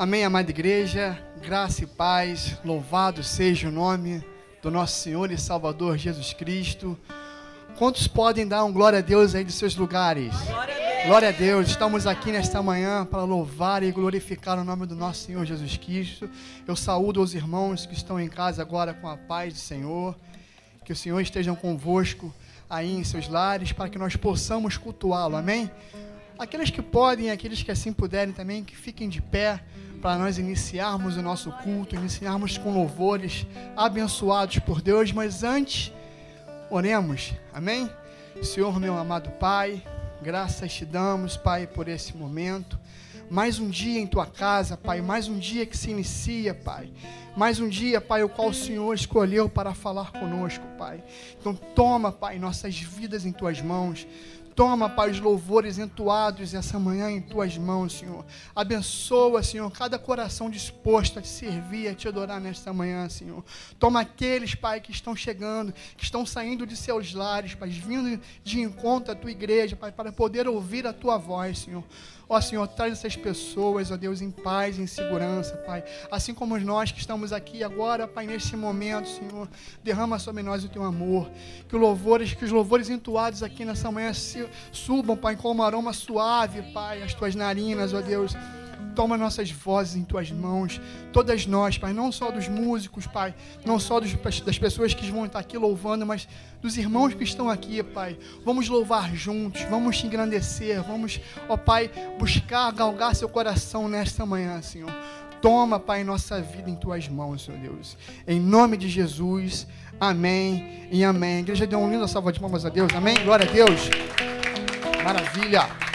Amém, amada igreja, graça e paz, louvado seja o nome do nosso Senhor e Salvador Jesus Cristo. Quantos podem dar um glória a Deus aí de seus lugares? Glória a Deus. Glória a Deus. Estamos aqui nesta manhã para louvar e glorificar o nome do nosso Senhor Jesus Cristo. Eu saúdo os irmãos que estão em casa agora com a paz do Senhor. Que o Senhor esteja convosco aí em seus lares para que nós possamos cultuá-lo. Amém? Aqueles que podem, aqueles que assim puderem também, que fiquem de pé para nós iniciarmos o nosso culto, iniciarmos com louvores abençoados por Deus, mas antes, oremos, amém? Senhor, meu amado Pai, graças te damos, Pai, por esse momento. Mais um dia em tua casa, Pai, mais um dia que se inicia, Pai. Mais um dia, Pai, o qual o Senhor escolheu para falar conosco, Pai. Então, toma, Pai, nossas vidas em tuas mãos. Toma, Pai, os louvores entoados essa manhã em tuas mãos, Senhor. Abençoa, Senhor, cada coração disposto a te servir, a te adorar nesta manhã, Senhor. Toma aqueles, Pai, que estão chegando, que estão saindo de seus lares, Pai, vindo de encontro à tua igreja, Pai, para poder ouvir a tua voz, Senhor. Ó Senhor, traz essas pessoas, ó Deus, em paz, em segurança, Pai. Assim como nós que estamos aqui agora, Pai, nesse momento, Senhor, derrama sobre nós o teu amor. Que, louvores, que os louvores entoados aqui nessa manhã subam, Pai, como aroma suave, Pai, as tuas narinas, ó Deus. Toma nossas vozes em tuas mãos, todas nós, Pai, não só dos músicos, Pai, não só dos, das pessoas que vão estar aqui louvando, mas dos irmãos que estão aqui, Pai. Vamos louvar juntos, vamos te engrandecer, vamos, ó Pai, buscar galgar seu coração nesta manhã, Senhor. Toma, Pai, nossa vida em tuas mãos, Senhor Deus. Em nome de Jesus, amém e amém. A igreja deu um lindo salva de palmas a Deus, amém? Glória a Deus. Maravilha.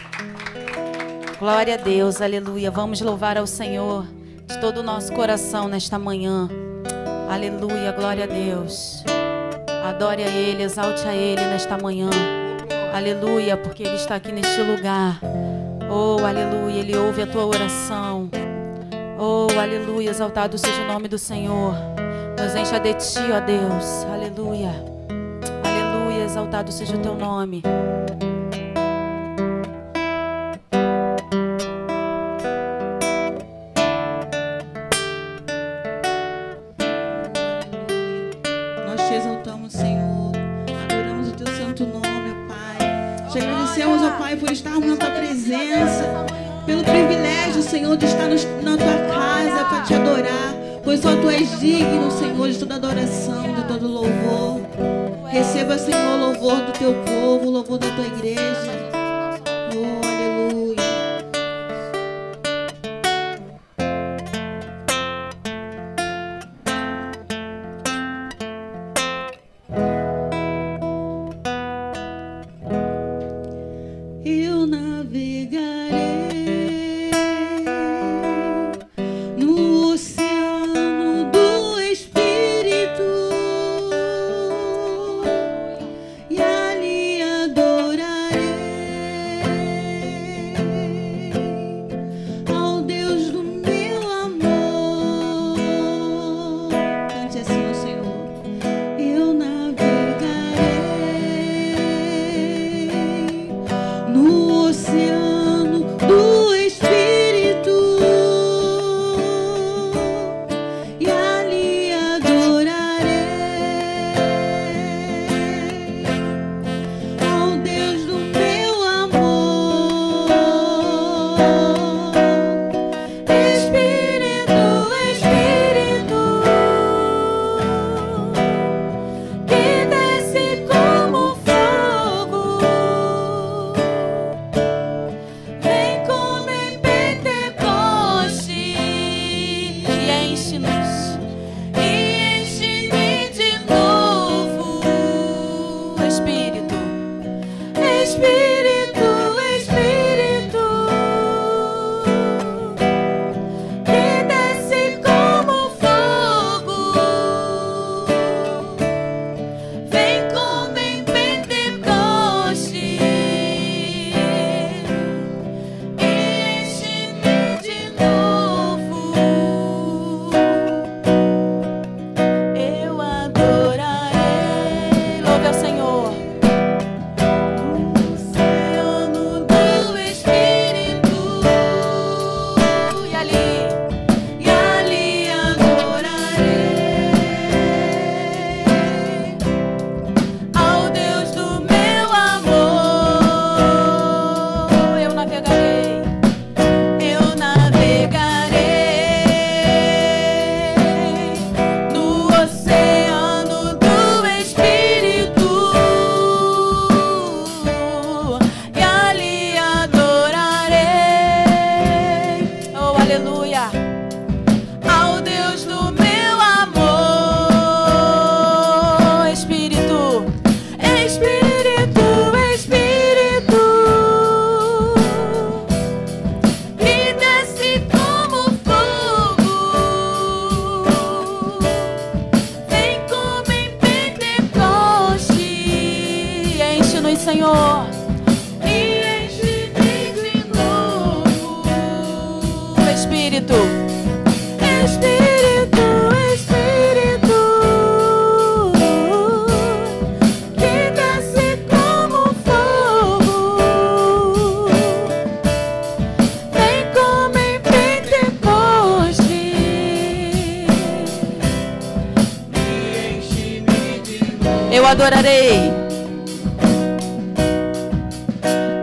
Glória a Deus, aleluia. Vamos louvar ao Senhor de todo o nosso coração nesta manhã. Aleluia, glória a Deus. Adore a Ele, exalte a Ele nesta manhã. Aleluia, porque Ele está aqui neste lugar. Oh, aleluia, Ele ouve a tua oração. Oh, aleluia, exaltado seja o nome do Senhor. Nos encha de ti, ó Deus. Aleluia. Aleluia, exaltado seja o teu nome. Senhor, de estar na tua casa para te adorar. Pois só tu és digno, Senhor, de toda adoração, de todo louvor. Receba, Senhor, o louvor do teu povo, o louvor da tua igreja. Adorarei.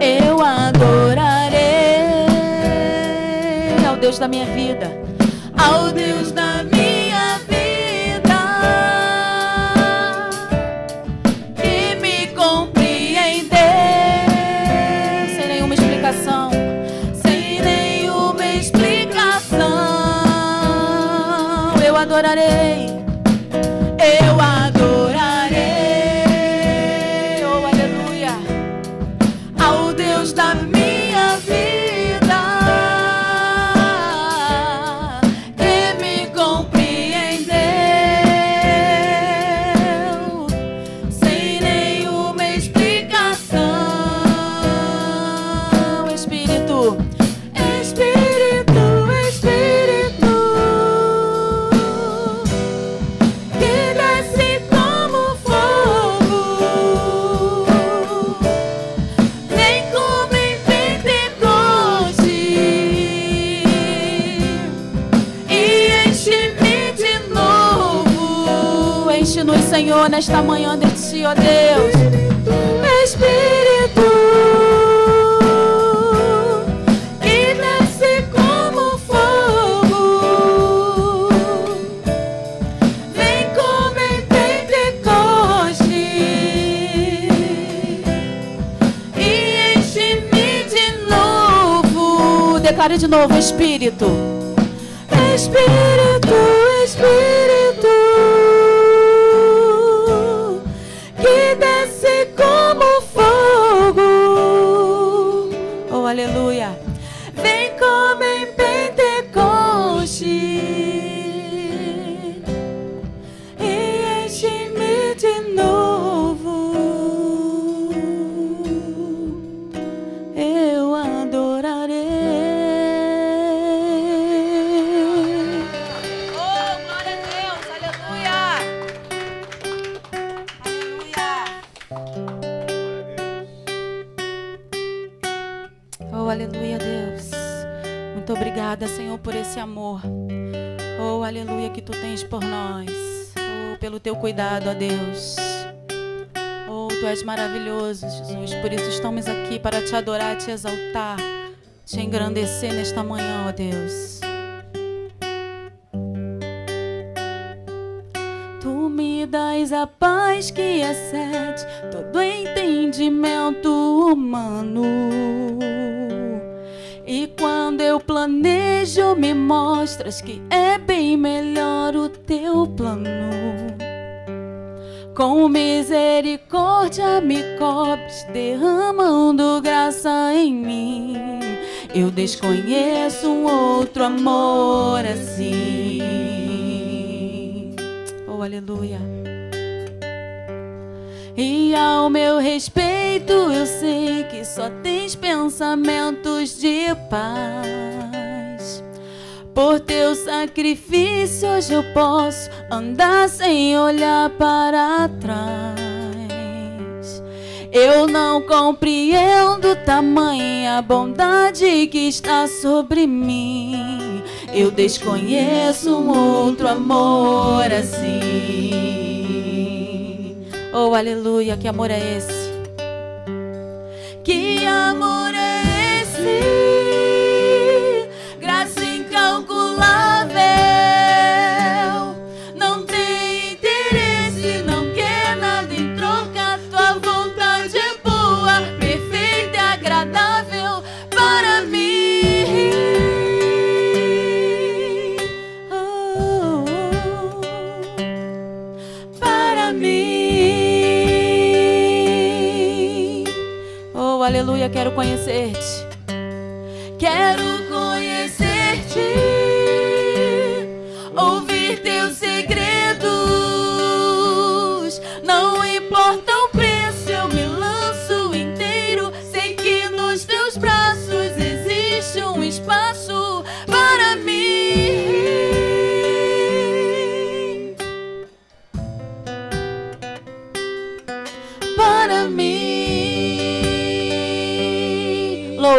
Eu adorarei ao Deus da minha vida, ao Deus da nesta manhã de ti, ó Deus. Espírito, que desce como fogo, vem como em Pentecoste e enche-me de novo. Declare de novo. Espírito, cuidado, ó Deus. Oh, tu és maravilhoso, Jesus. Por isso estamos aqui para te adorar, te exaltar, te engrandecer nesta manhã, ó Deus. Eu desconheço um outro amor assim. Oh, aleluia. E ao meu respeito, eu sei que só tens pensamentos de paz. Por teu sacrifício hoje eu posso andar sem olhar para trás. Eu não compreendo tamanha bondade que está sobre mim. Eu desconheço um outro amor assim. Oh, aleluia, que amor é esse? Que amor é esse? conhecer-te.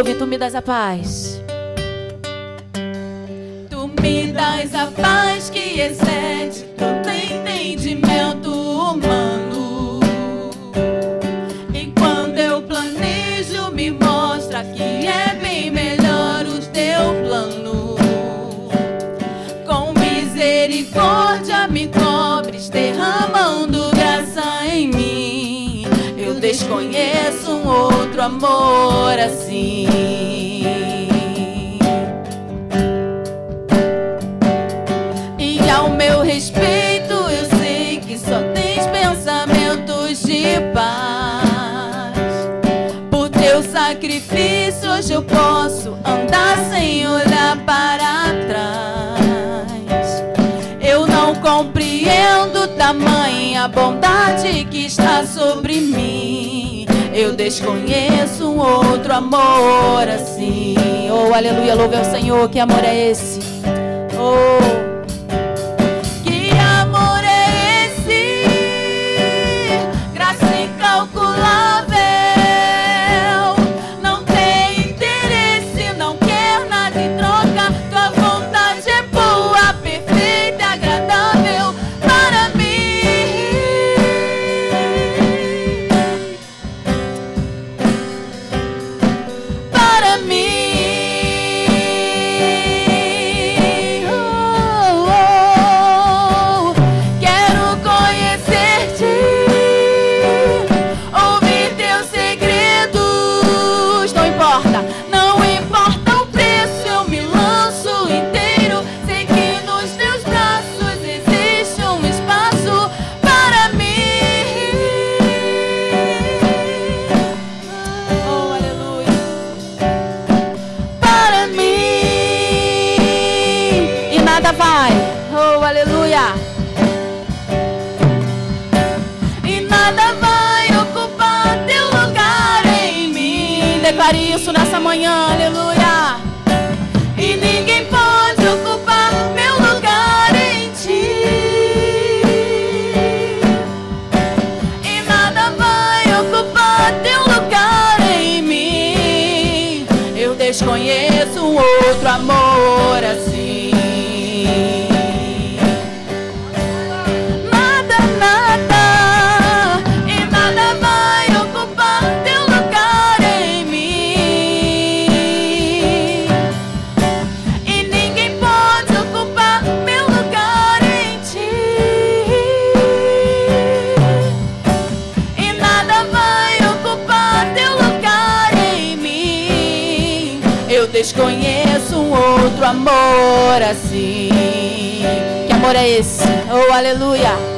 ouve, tu me das a paz. Tu me das a paz que excede desconheço um outro amor assim. E ao meu respeito, eu sei que só tens pensamentos de paz. Por teu sacrifício, hoje eu posso andar sem olhar para trás. Eu não compreendo compreendo tamanha bondade que está sobre mim. Eu desconheço um outro amor assim. Oh, aleluia, louve ao Senhor, que amor é esse? Oh. vai. Oh, aleluia. E nada vai ocupar teu lugar em mim. Declare isso nessa manhã, aleluia. amor assim. Que amor é esse? Oh, aleluia!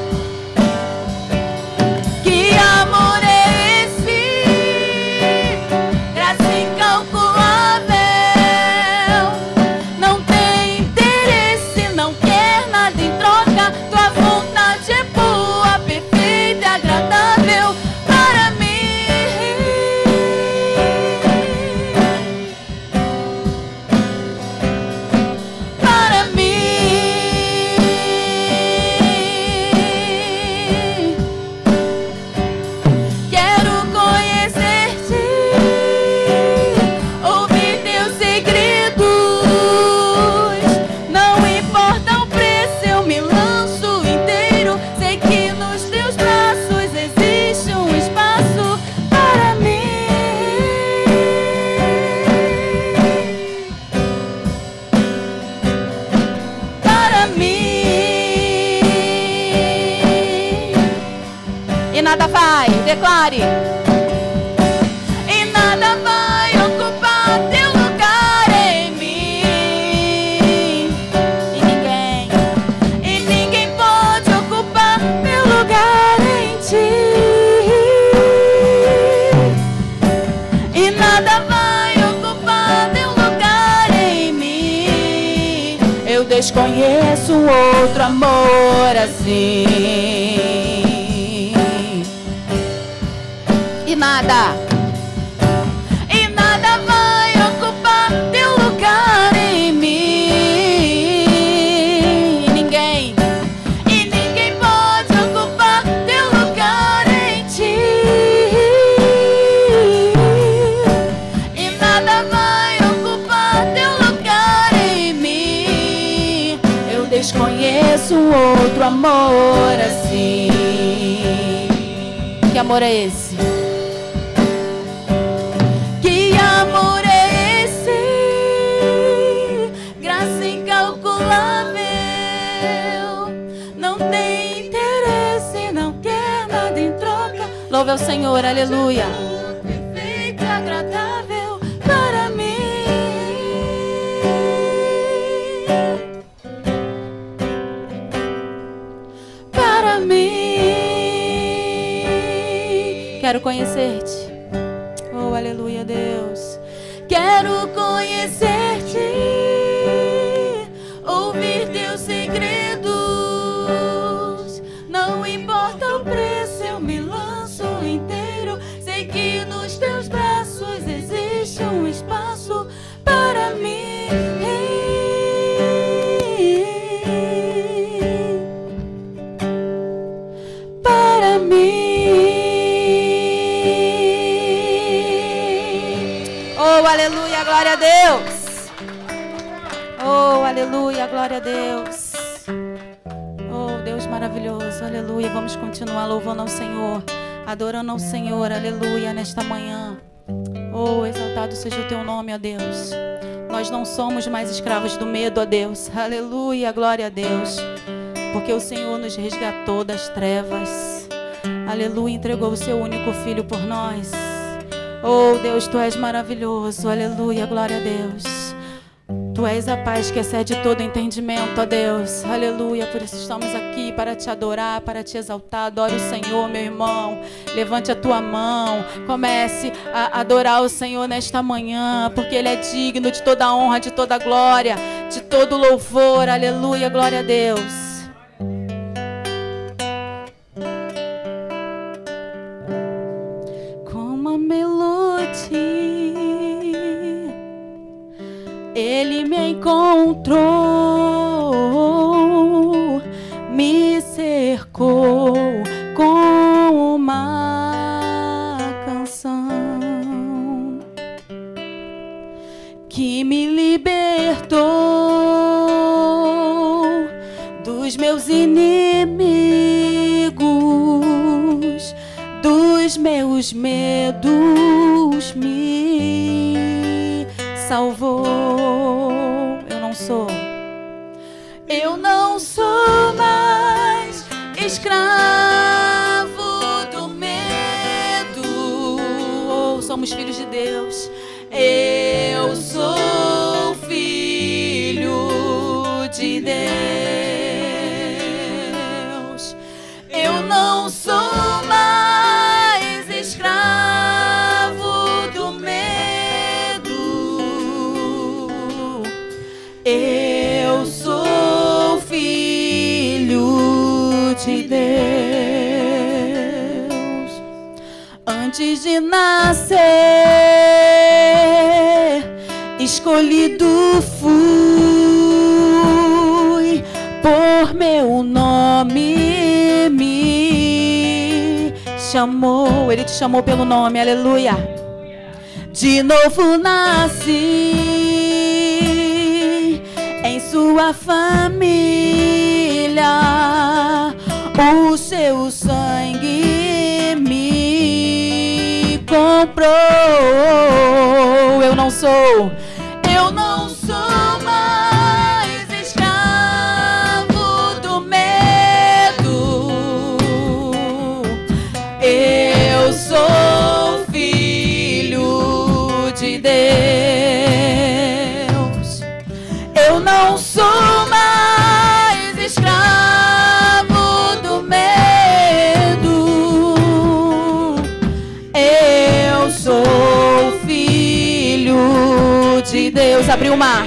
Amor assim. Que amor é esse? Que amor é esse? Graça incalculável. Não tem interesse, não quer nada em troca. Louve ao Senhor, aleluia. Somos mais escravos do medo, ó Deus. Aleluia, glória a Deus. Porque o Senhor nos resgatou das trevas. Aleluia, entregou o seu único filho por nós. Oh, Deus, tu és maravilhoso. Aleluia, glória a Deus. Tu és a paz que excede todo entendimento, ó Deus. Aleluia. Por isso estamos aqui para te adorar, para te exaltar. Adore o Senhor, meu irmão. Levante a tua mão. Comece a adorar o Senhor nesta manhã, porque Ele é digno de toda honra, de toda glória, de todo louvor. Aleluia, glória a Deus. Chamou. Pelo nome, aleluia. De novo nasci em sua família. O seu sangue me comprou. Eu não sou, filho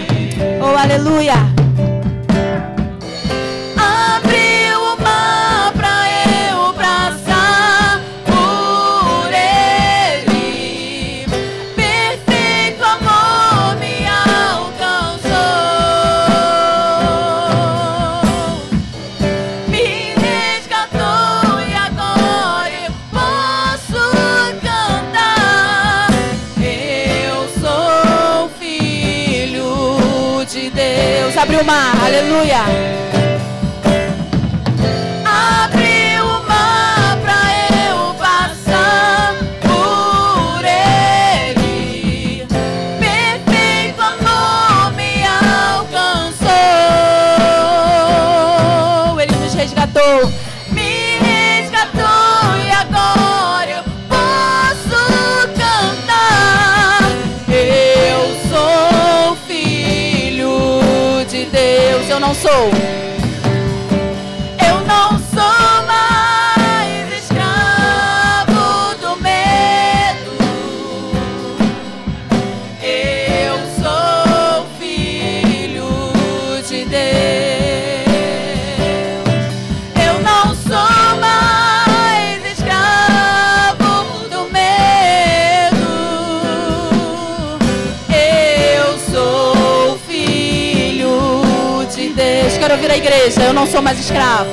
Eu não sou mais escravo.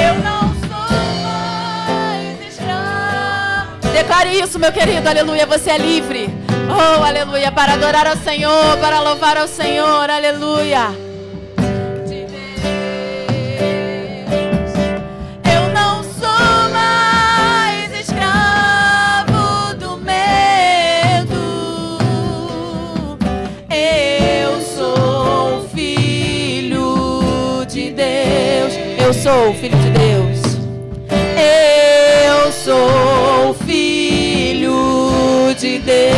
Eu não sou mais escravo. Declare isso, meu querido. Aleluia. Você é livre. Oh, aleluia. Para adorar ao Senhor, para louvar ao Senhor. Aleluia. Sou filho de Deus. Eu sou filho de Deus.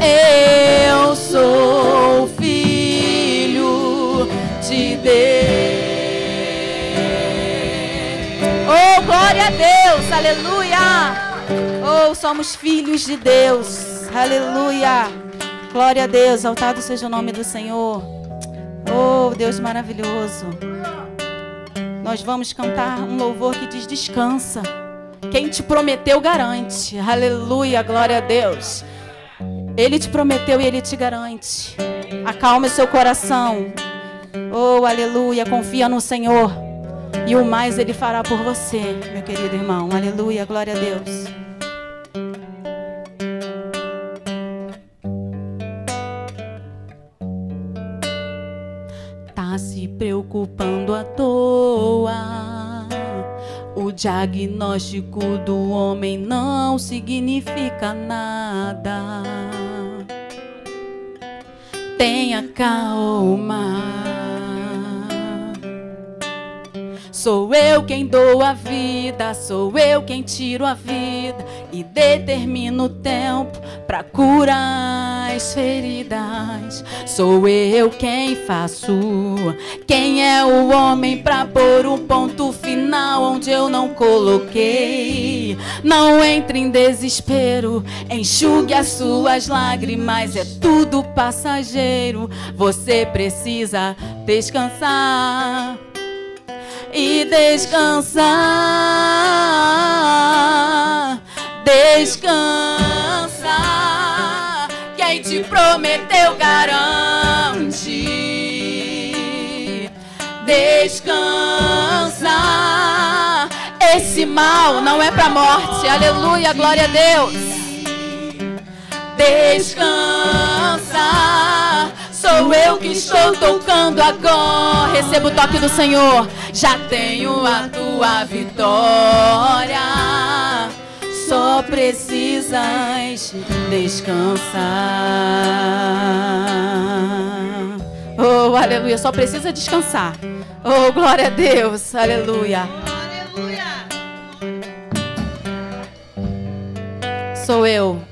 Eu sou filho de Deus. Oh, glória a Deus, aleluia. Oh, somos filhos de Deus, aleluia. Glória a Deus, exaltado seja o nome do Senhor. Oh, Deus maravilhoso. Nós vamos cantar um louvor que diz: descansa. Quem te prometeu, garante. Aleluia, glória a Deus. Ele te prometeu e ele te garante. Acalme seu coração. Oh, aleluia. Confia no Senhor. E o mais ele fará por você, meu querido irmão. Aleluia, glória a Deus. Diagnóstico do homem não significa nada. Tenha calma. Sou eu quem dou a vida, sou eu quem tiro a vida e determino o tempo para curar as feridas. Sou eu quem faço. Quem é o homem para pôr um ponto final onde eu não coloquei? Não entre em desespero, enxugue as suas lágrimas, é tudo passageiro. Você precisa descansar e descansar. Descansa. Quem te prometeu garante. Descansa. Esse mal não é para morte. Aleluia, glória a Deus. Descansa. Sou eu que estou tocando agora. Recebo o toque do Senhor. Já tenho a tua vitória. Só precisas descansar. Oh, aleluia. Só precisa descansar. Oh, glória a Deus. Aleluia. Sou eu.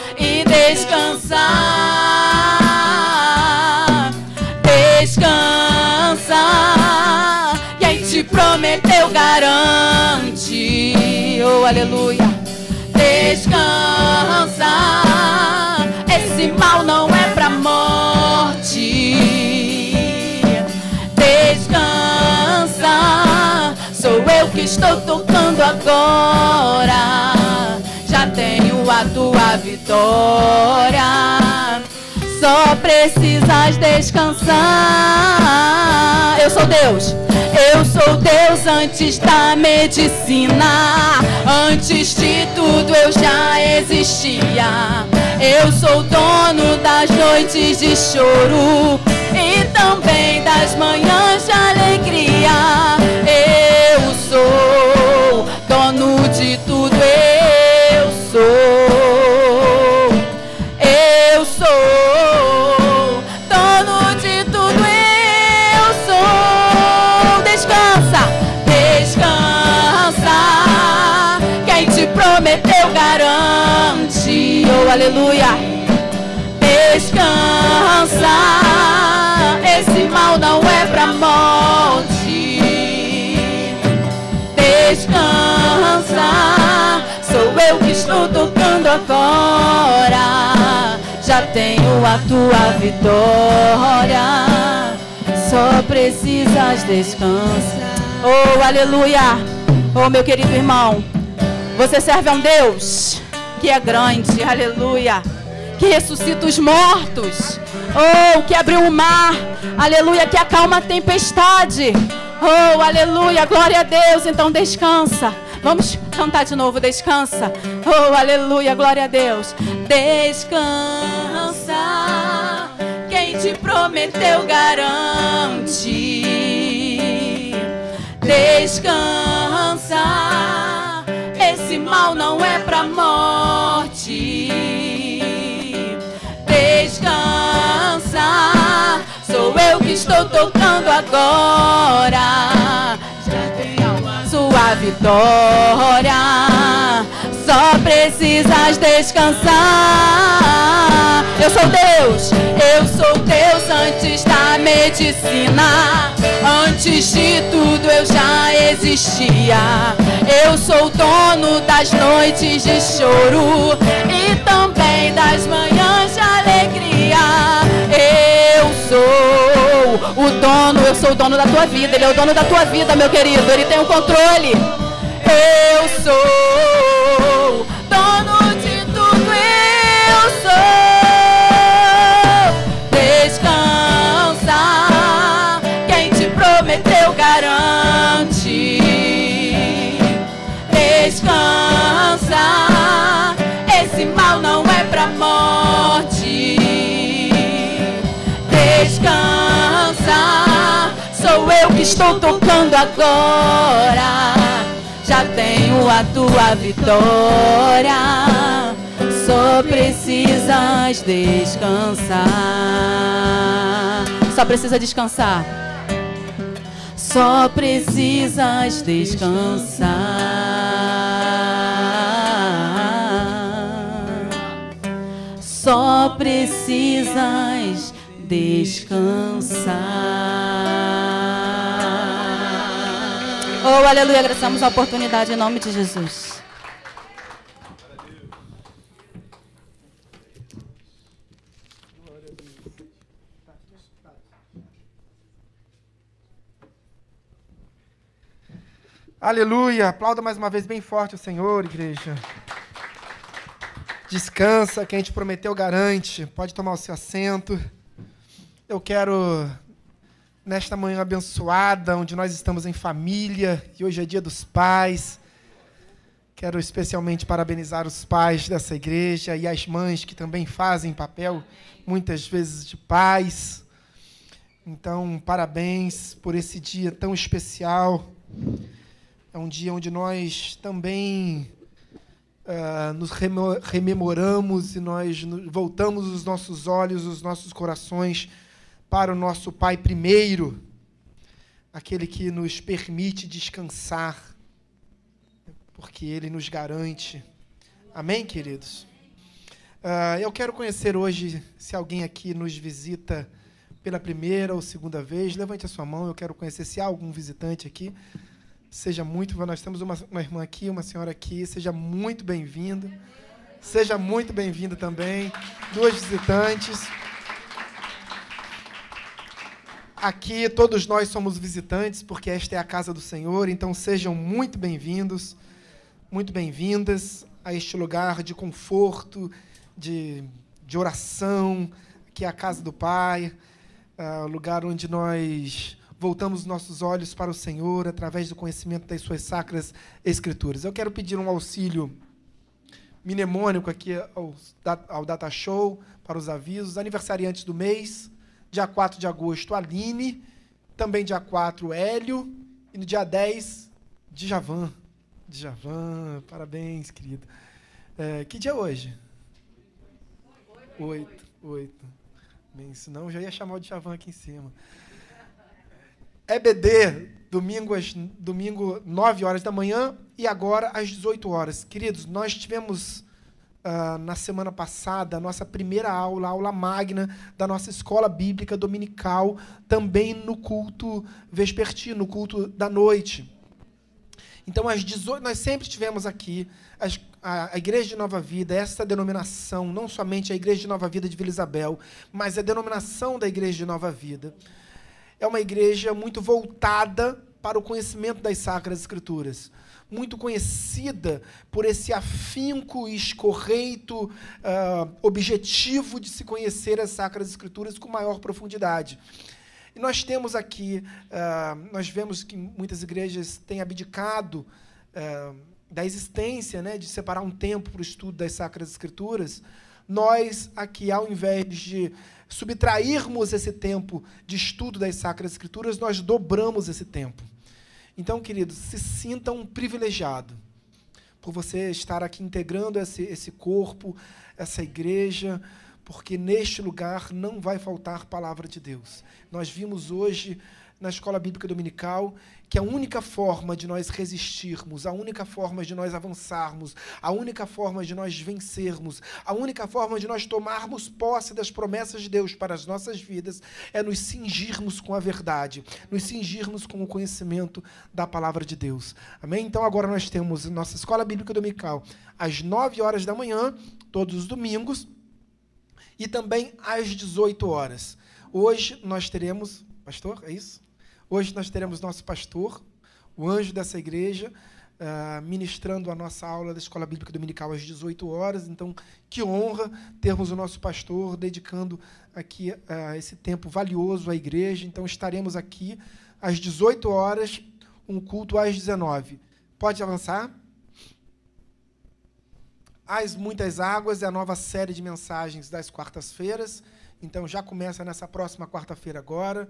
descansar, descansar. E aí te prometeu, garante. Oh, aleluia. Descansa, esse mal não é pra morte. Descansa, sou eu que estou tocando agora. Tenho a tua vitória. Só precisas descansar. Eu sou Deus. Eu sou Deus antes da medicina. Antes de tudo eu já existia. Eu sou dono das noites de choro e também das manhãs de alegria. Eu sou dono de tudo, eu aleluia. Descansa. Esse mal não é pra morte. Descansa. Sou eu que estou tocando agora. Já tenho a tua vitória. Só precisas descansar. Oh, aleluia. Oh, meu querido irmão. Você serve a um Deus que é grande, aleluia. Que ressuscita os mortos. Oh, que abriu o mar, aleluia. Que acalma a tempestade. Oh, aleluia, glória a Deus. Então descansa. Vamos cantar de novo, descansa. Oh, aleluia, glória a Deus. Descansa. Quem te prometeu garante. Descansa. Mal não é pra morte. Descansa. Sou eu que estou tocando agora. Já tenho a sua vitória. Só precisas descansar. Eu sou Deus, eu sou Deus antes da medicina. Antes de tudo eu já existia. Eu sou dono das noites de choro e também das manhãs de alegria. Eu sou o dono, eu sou o dono da tua vida. Ele é o dono da tua vida, meu querido. Ele tem o controle. Eu sou estou tocando agora. Já tenho a tua vitória. Só precisas descansar. Só precisa descansar. Só precisas descansar. Só precisas descansar. Oh, aleluia, agradecemos a oportunidade em nome de Jesus. Aleluia. Aplauda mais uma vez bem forte o Senhor, igreja. Descansa, quem te prometeu garante. Pode tomar o seu assento. Eu quero, nesta manhã abençoada, onde nós estamos em família, e hoje é dia dos pais, quero especialmente parabenizar os pais dessa igreja e as mães que também fazem papel, muitas vezes, de pais. Então, parabéns por esse dia tão especial. É um dia onde nós também ah, nos rememoramos e nós voltamos os nossos olhos, os nossos corações para o nosso Pai primeiro, aquele que nos permite descansar, porque Ele nos garante. Amém, queridos? Ah, eu quero conhecer hoje, se alguém aqui nos visita pela primeira ou segunda vez, levante a sua mão, eu quero conhecer se há algum visitante aqui. Seja muito, nós temos uma, uma irmã aqui, uma senhora aqui, seja muito bem-vindo. Seja muito bem-vindo também. Duas visitantes. Aqui todos nós somos visitantes, porque esta é a casa do Senhor, então sejam muito bem-vindos, muito bem-vindas a este lugar de conforto, de, de oração, que é a casa do Pai, uh, lugar onde nós voltamos nossos olhos para o Senhor através do conhecimento das suas sacras escrituras. Eu quero pedir um auxílio mnemônico aqui ao, ao Data Show, para os avisos. Aniversariantes do mês, dia 4 de agosto, Aline, também dia 4, Hélio, e no dia 10, Djavan. Djavan, parabéns, querido. É, que dia é hoje? Oito. Oito. Bem, senão eu já ia chamar o Djavan aqui em cima. EBD, domingo, às, domingo 9 horas da manhã e agora às 18 horas. Queridos, nós tivemos uh, na semana passada a nossa primeira aula, a aula magna da nossa escola bíblica dominical, também no culto vespertino, no culto da noite. Então, às 18, nós sempre tivemos aqui as, a, a, Igreja de Nova Vida, essa denominação, não somente a Igreja de Nova Vida de Vila Isabel, mas a denominação da Igreja de Nova Vida é uma igreja muito voltada para o conhecimento das Sacras Escrituras. Muito conhecida por esse afinco e escorreito uh, objetivo de se conhecer as Sacras Escrituras com maior profundidade. E nós temos aqui, uh, nós vemos que muitas igrejas têm abdicado uh, da existência, né, de separar um tempo para o estudo das Sacras Escrituras. Nós, aqui, ao invés de subtrairmos esse tempo de estudo das Sacras Escrituras, nós dobramos esse tempo. Então, queridos, se sintam privilegiados por você estar aqui integrando esse, esse corpo, essa igreja, porque neste lugar não vai faltar palavra de Deus. Nós vimos hoje na escola bíblica dominical que a única forma de nós resistirmos, a única forma de nós avançarmos, a única forma de nós vencermos, a única forma de nós tomarmos posse das promessas de Deus para as nossas vidas é nos cingirmos com a verdade, nos cingirmos com o conhecimento da palavra de Deus. Amém? Então agora nós temos nossa escola bíblica dominical às 9 horas da manhã, todos os domingos, e também às 18 horas. Hoje nós teremos, pastor, é isso? Hoje nós teremos nosso pastor, o anjo dessa igreja, uh, ministrando a nossa aula da Escola Bíblica Dominical às 18 horas. Então, que honra termos o nosso pastor dedicando aqui uh, esse tempo valioso à igreja. Então, estaremos aqui às 18 horas, um culto às 19. Pode avançar? As Muitas Águas é a nova série de mensagens das quartas-feiras. Então, já começa nessa próxima quarta-feira agora.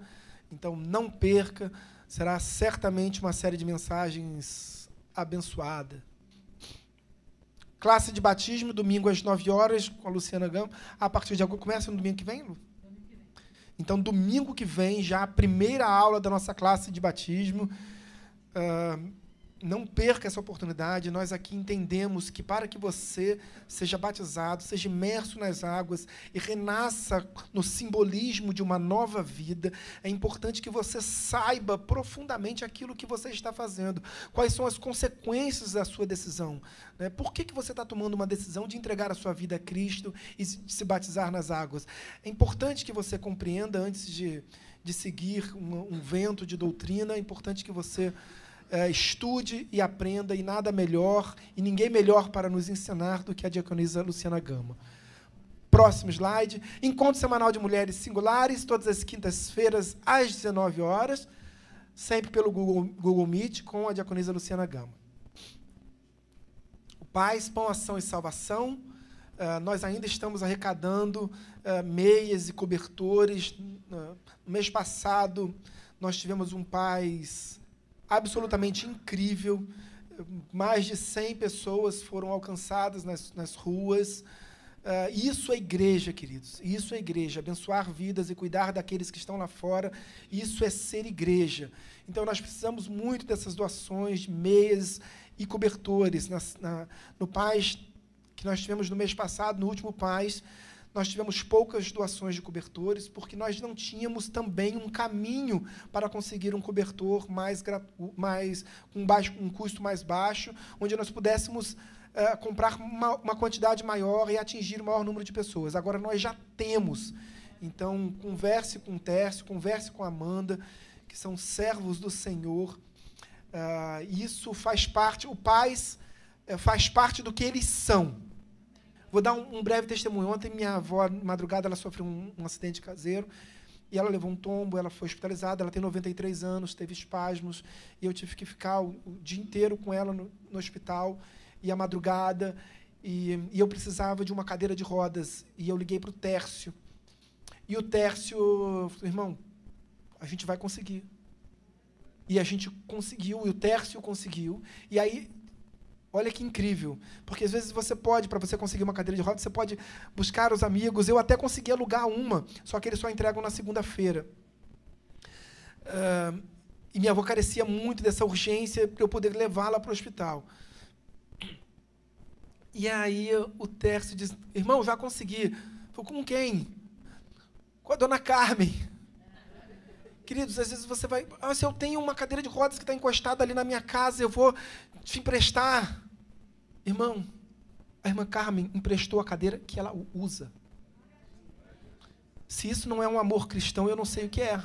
Então não perca, será certamente uma série de mensagens abençoada. Classe de batismo, domingo às 9 horas, com a Luciana Gama. A partir de agora, começa no domingo que vem, Lu? Então, domingo que vem, já a primeira aula da nossa classe de batismo. Uh, não perca essa oportunidade. Nós aqui entendemos que para que você seja batizado, seja imerso nas águas e renasça no simbolismo de uma nova vida, é importante que você saiba profundamente aquilo que você está fazendo. Quais são as consequências da sua decisão? Né? Por que, que você está tomando uma decisão de entregar a sua vida a Cristo e se batizar nas águas? É importante que você compreenda antes de, de seguir um, um vento de doutrina, é importante que você é, estude e aprenda, e nada melhor, e ninguém melhor para nos ensinar do que a diaconisa Luciana Gama. Próximo slide. Encontro semanal de mulheres singulares, todas as quintas-feiras, às 19 horas, sempre pelo Google, Google Meet, com a diaconisa Luciana Gama. Paz, Pão, Ação e Salvação. Uh, nós ainda estamos arrecadando uh, meias e cobertores. Uh, no mês passado, nós tivemos um Paz absolutamente incrível. Mais de 100 pessoas foram alcançadas nas, nas ruas. Uh, isso é igreja, queridos. Isso é igreja. Abençoar vidas e cuidar daqueles que estão lá fora. Isso é ser igreja. Então, nós precisamos muito dessas doações de meias e cobertores. Na, no Paz, que nós tivemos no mês passado, no último Paz, nós tivemos poucas doações de cobertores, porque nós não tínhamos também um caminho para conseguir um cobertor mais, mais com baixo, um custo mais baixo, onde nós pudéssemos uh, comprar uma, uma quantidade maior e atingir o maior número de pessoas. Agora nós já temos. Então, converse com o Tércio, converse com a Amanda, que são servos do Senhor. Uh, isso faz parte, o pais uh, faz parte do que eles são. Vou dar um, um breve testemunho. Ontem, minha avó, madrugada, ela sofreu um, um acidente caseiro e ela levou um tombo, ela foi hospitalizada, ela tem 93 anos, teve espasmos, e eu tive que ficar o, o dia inteiro com ela no, no hospital, e a madrugada, e, e, eu precisava de uma cadeira de rodas, e eu liguei para o Tércio, e o Tércio irmão, a gente vai conseguir. E a gente conseguiu, e o Tércio conseguiu, e aí Olha que incrível. Porque às vezes você pode, para você conseguir uma cadeira de rodas, você pode buscar os amigos. Eu até consegui alugar uma, só que eles só entregam na segunda-feira. Uh, e minha avó carecia muito dessa urgência para eu poder levá-la para o hospital. E aí o Tércio diz: Irmão, já consegui. Falei, com quem? Com a dona Carmen. Queridos, às vezes você vai. Ah, se eu tenho uma cadeira de rodas que está encostada ali na minha casa, eu vou te emprestar. Irmão, a irmã Carmen emprestou a cadeira que ela usa. Se isso não é um amor cristão, eu não sei o que é.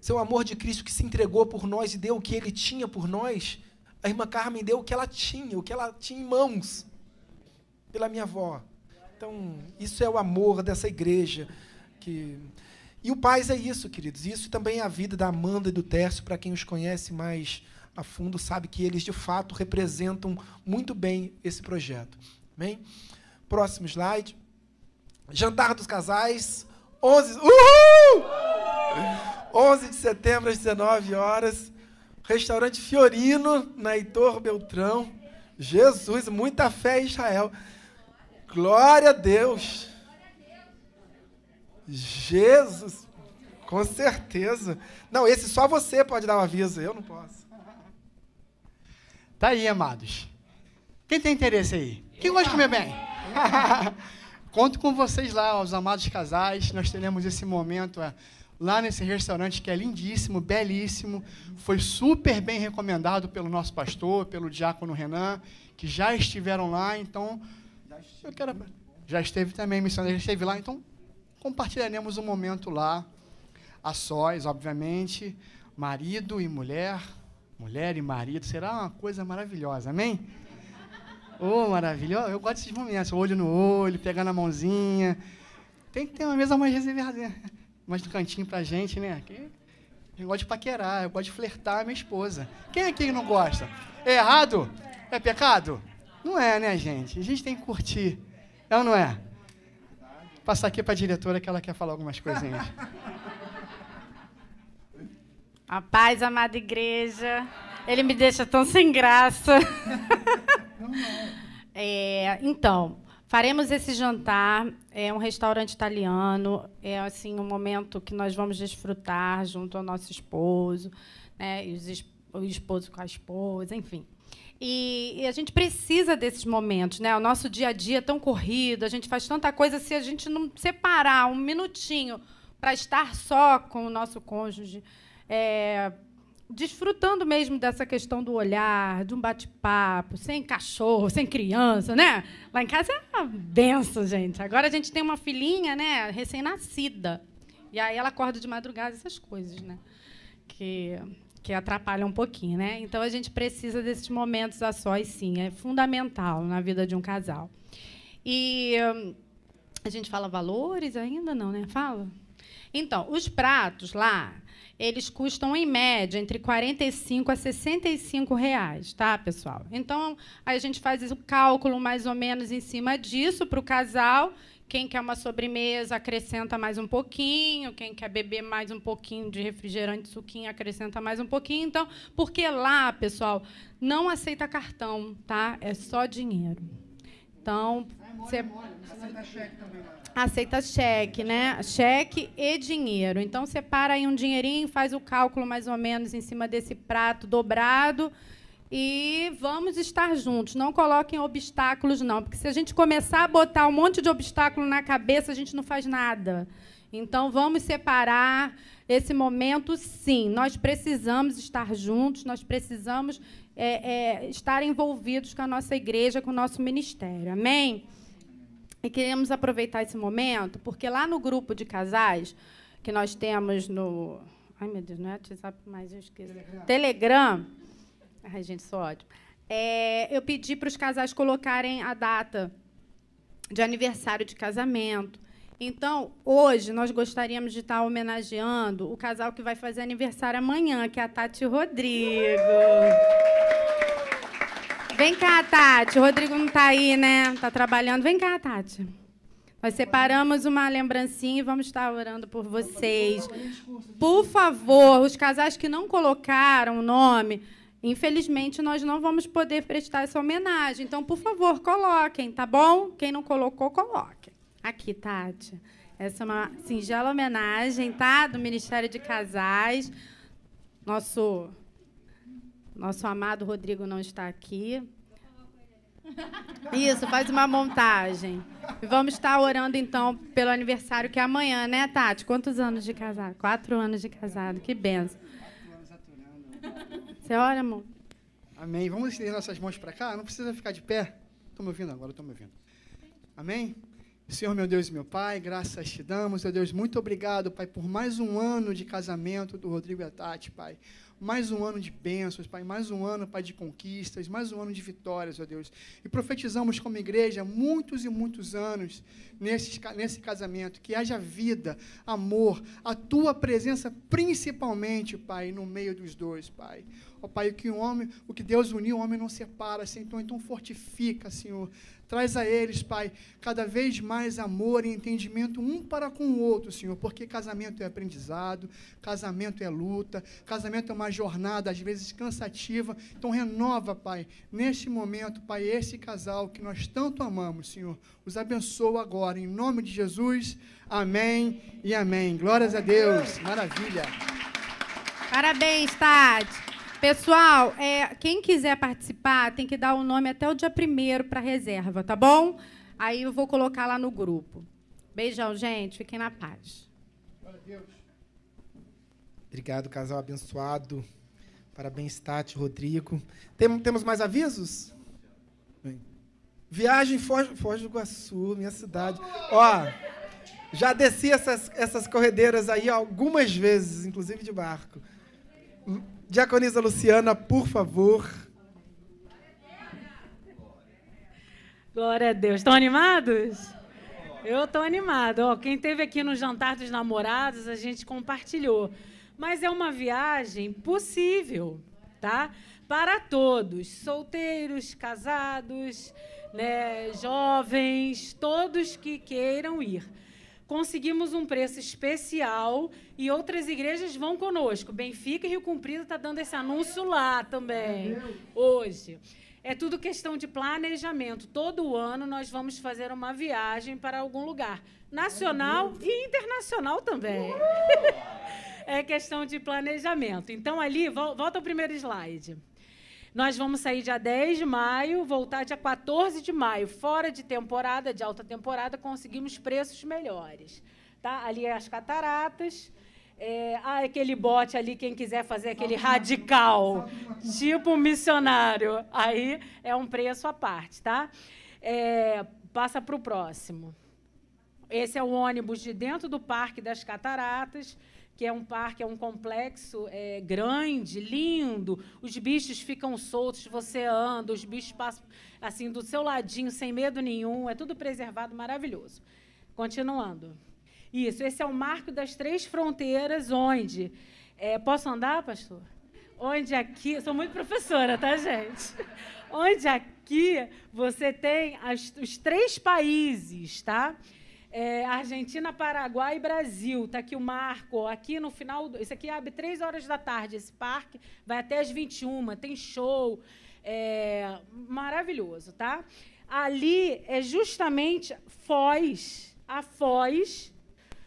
Se é o amor de Cristo que se entregou por nós e deu o que ele tinha por nós, a irmã Carmen deu o que ela tinha, o que ela tinha em mãos, pela minha avó. Então, isso é o amor dessa igreja. que E o Paz é isso, queridos. Isso também é a vida da Amanda e do Tércio, para quem os conhece mais a fundo sabe que eles de fato representam muito bem esse projeto. Amém? Próximo slide. Jantar dos casais, 11, uhul! 11 de setembro às 19 horas. Restaurante Fiorino, na Heitor Beltrão. Jesus, muita fé em Israel. Glória a Deus. Jesus, com certeza. Não, esse só você pode dar o um aviso, eu não posso. Tá aí, amados. Quem tem interesse aí? Quem gosta de comer bem? Conto com vocês lá, os amados casais. Nós teremos esse momento é, lá nesse restaurante que é lindíssimo, belíssimo. Foi super bem recomendado pelo nosso pastor, pelo diácono Renan, que já estiveram lá. Então, eu quero. Já esteve também, missionário, já esteve lá. Então, compartilharemos um momento lá, a sós, obviamente, marido e mulher mulher e marido, será uma coisa maravilhosa, amém? Oh, maravilhoso. Eu gosto desses momentos, olho no olho, pegando a mãozinha. Tem que ter uma mesa mais reservada, mais do cantinho pra gente, né? Eu gosto de paquerar, eu gosto de flertar a minha esposa. Quem aqui não gosta? É errado? É pecado? Não é, né, gente? A gente tem que curtir. É ou não é? Passar aqui para a diretora que ela quer falar algumas coisinhas. A paz, amada igreja. Ele me deixa tão sem graça. é, então, faremos esse jantar. É um restaurante italiano. É assim um momento que nós vamos desfrutar junto ao nosso esposo, né? E os, o esposo com a esposa, enfim. E, e, a gente precisa desses momentos, né? O nosso dia a dia é tão corrido, a gente faz tanta coisa se a gente não separar um minutinho para estar só com o nosso cônjuge é, desfrutando mesmo dessa questão do olhar, de um bate-papo, sem cachorro, sem criança, né? Lá em casa é uma benção, gente. Agora a gente tem uma filhinha, né, recém-nascida. E aí ela acorda de madrugada, essas coisas, né? Que, que atrapalham um pouquinho, né? Então a gente precisa desses momentos a sós, sim. É fundamental na vida de um casal. E hum, a gente fala valores ainda? Não, né? Fala? Então, os pratos lá, eles custam, em média, entre 45 a 65 reais, tá, pessoal? Então, a gente faz o cálculo mais ou menos em cima disso para o casal. Quem quer uma sobremesa, acrescenta mais um pouquinho. Quem quer beber mais um pouquinho de refrigerante, suquinho, acrescenta mais um pouquinho. Então, porque lá, pessoal, não aceita cartão, tá? É só dinheiro. Então, você... Aceita cheque também lá aceita cheque, né? Cheque e dinheiro. Então separa aí um dinheirinho, faz o cálculo mais ou menos em cima desse prato dobrado e vamos estar juntos. Não coloquem obstáculos não, porque se a gente começar a botar um monte de obstáculo na cabeça, a gente não faz nada. Então vamos separar esse momento, sim. Nós precisamos estar juntos, nós precisamos é, é, estar envolvidos com a nossa igreja, com o nosso ministério. Amém? E queremos aproveitar esse momento, porque lá no grupo de casais que nós temos no. Ai, meu Deus, não é WhatsApp mais, eu esqueci. Telegram. Ai, gente, sou ótimo. É, eu pedi para os casais colocarem a data de aniversário de casamento. Então, hoje, nós gostaríamos de estar homenageando o casal que vai fazer aniversário amanhã, que é a Tati Rodrigo. Vem cá, Tati. O Rodrigo não está aí, né? Está trabalhando. Vem cá, Tati. Nós separamos uma lembrancinha e vamos estar orando por vocês. Por favor, os casais que não colocaram o nome, infelizmente nós não vamos poder prestar essa homenagem. Então, por favor, coloquem, tá bom? Quem não colocou, coloque. Aqui, Tati. Essa é uma singela homenagem, tá? Do Ministério de Casais. Nosso nosso amado Rodrigo não está aqui. Isso, faz uma montagem. E vamos estar orando, então, pelo aniversário que é amanhã, né, Tati? Quantos anos de casado? Quatro anos de casado. Que benção. Você ora, amor? Amém. Vamos estender nossas mãos para cá? Não precisa ficar de pé. Estão me ouvindo agora? Estão me ouvindo. Amém? Senhor, meu Deus e meu Pai, graças te damos, meu Deus, muito obrigado, Pai, por mais um ano de casamento do Rodrigo e a Tati, Pai mais um ano de bênçãos, Pai, mais um ano, Pai, de conquistas, mais um ano de vitórias, ó Deus. E profetizamos como igreja muitos e muitos anos nesse, nesse casamento, que haja vida, amor, a Tua presença principalmente, Pai, no meio dos dois, Pai. Ó Pai, o que o homem, o que Deus uniu, o homem não separa, Senhor, então, então fortifica, Senhor, Traz a eles, Pai, cada vez mais amor e entendimento um para com o outro, Senhor, porque casamento é aprendizado, casamento é luta, casamento é uma jornada, às vezes cansativa. Então, renova, Pai, neste momento, Pai, esse casal que nós tanto amamos, Senhor. Os abençoa agora, em nome de Jesus. Amém e amém. Glórias a Deus. Maravilha. Parabéns, Tati. Pessoal, é, quem quiser participar tem que dar o nome até o dia primeiro para reserva, tá bom? Aí eu vou colocar lá no grupo. Beijão, gente. Fiquem na paz. Obrigado, casal abençoado. Parabéns, Tati, Rodrigo. Tem, temos mais avisos? Viagem Foz, Foz do Iguaçu, minha cidade. Ó, já desci essas, essas corredeiras aí algumas vezes, inclusive de barco. Diaconisa Luciana, por favor. Glória a Deus. Estão animados? Eu estou animado. Ó, quem teve aqui no jantar dos namorados, a gente compartilhou. Mas é uma viagem possível, tá? Para todos, solteiros, casados, né, jovens, todos que queiram ir conseguimos um preço especial e outras igrejas vão conosco. Benfica e Rio Comprido está dando esse anúncio lá também, hoje. É tudo questão de planejamento. Todo ano nós vamos fazer uma viagem para algum lugar, nacional e internacional também. é questão de planejamento. Então, ali, volta ao primeiro slide. Nós vamos sair dia 10 de maio, voltar dia 14 de maio. Fora de temporada, de alta temporada, conseguimos preços melhores. Tá? Ali é as cataratas. É, ah, aquele bote ali, quem quiser fazer aquele radical, tipo missionário, aí é um preço à parte, tá? É, passa para o próximo. Esse é o ônibus de dentro do Parque das Cataratas que é um parque, é um complexo é, grande, lindo. Os bichos ficam soltos, você anda, os bichos passam assim do seu ladinho sem medo nenhum. É tudo preservado, maravilhoso. Continuando. Isso, esse é o marco das três fronteiras, onde. É, posso andar, pastor? Onde aqui. Sou muito professora, tá, gente? Onde aqui você tem as, os três países, tá? É, Argentina, Paraguai e Brasil. Está aqui o marco. Aqui no final. Isso aqui abre três horas da tarde. Esse parque vai até as 21. Tem show. É, maravilhoso, tá? Ali é justamente Foz, a Foz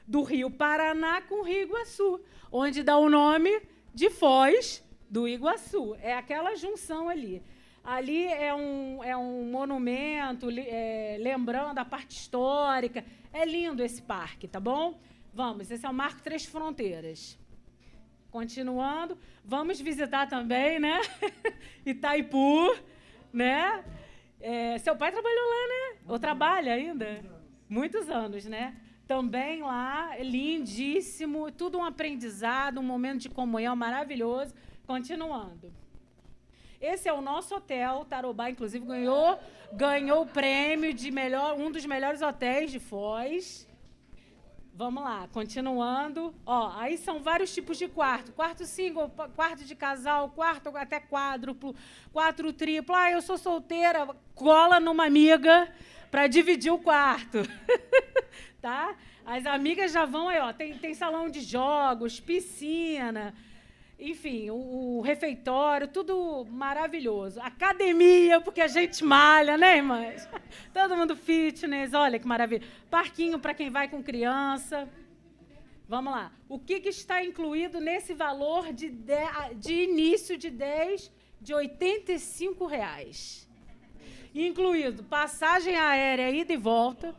do Rio Paraná com o Rio Iguaçu, onde dá o nome de Foz do Iguaçu. É aquela junção ali. Ali é um, é um monumento é, lembrando a parte histórica. É lindo esse parque, tá bom? Vamos, esse é o Marco Três Fronteiras. Continuando, vamos visitar também, né? Itaipu, né? É, seu pai trabalhou lá, né? Ou trabalha ainda? Muitos anos, né? Também lá, lindíssimo, tudo um aprendizado, um momento de comunhão maravilhoso. Continuando. Esse é o nosso hotel, Tarobá, inclusive ganhou, ganhou o prêmio de melhor, um dos melhores hotéis de Foz. Vamos lá, continuando. Ó, aí são vários tipos de quarto. Quarto single, quarto de casal, quarto até quádruplo, quatro triplo. Ah, eu sou solteira, cola numa amiga para dividir o quarto. tá? As amigas já vão aí, ó, tem, tem salão de jogos, piscina, enfim, o, o, refeitório, tudo maravilhoso. Academia, porque a gente malha, né, irmãs? Todo mundo fitness, olha que maravilha. Parquinho para quem vai com criança. Vamos lá. O que, que está incluído nesse valor de, de, de início de 10 de 85 reais? Incluído passagem aérea ida e volta,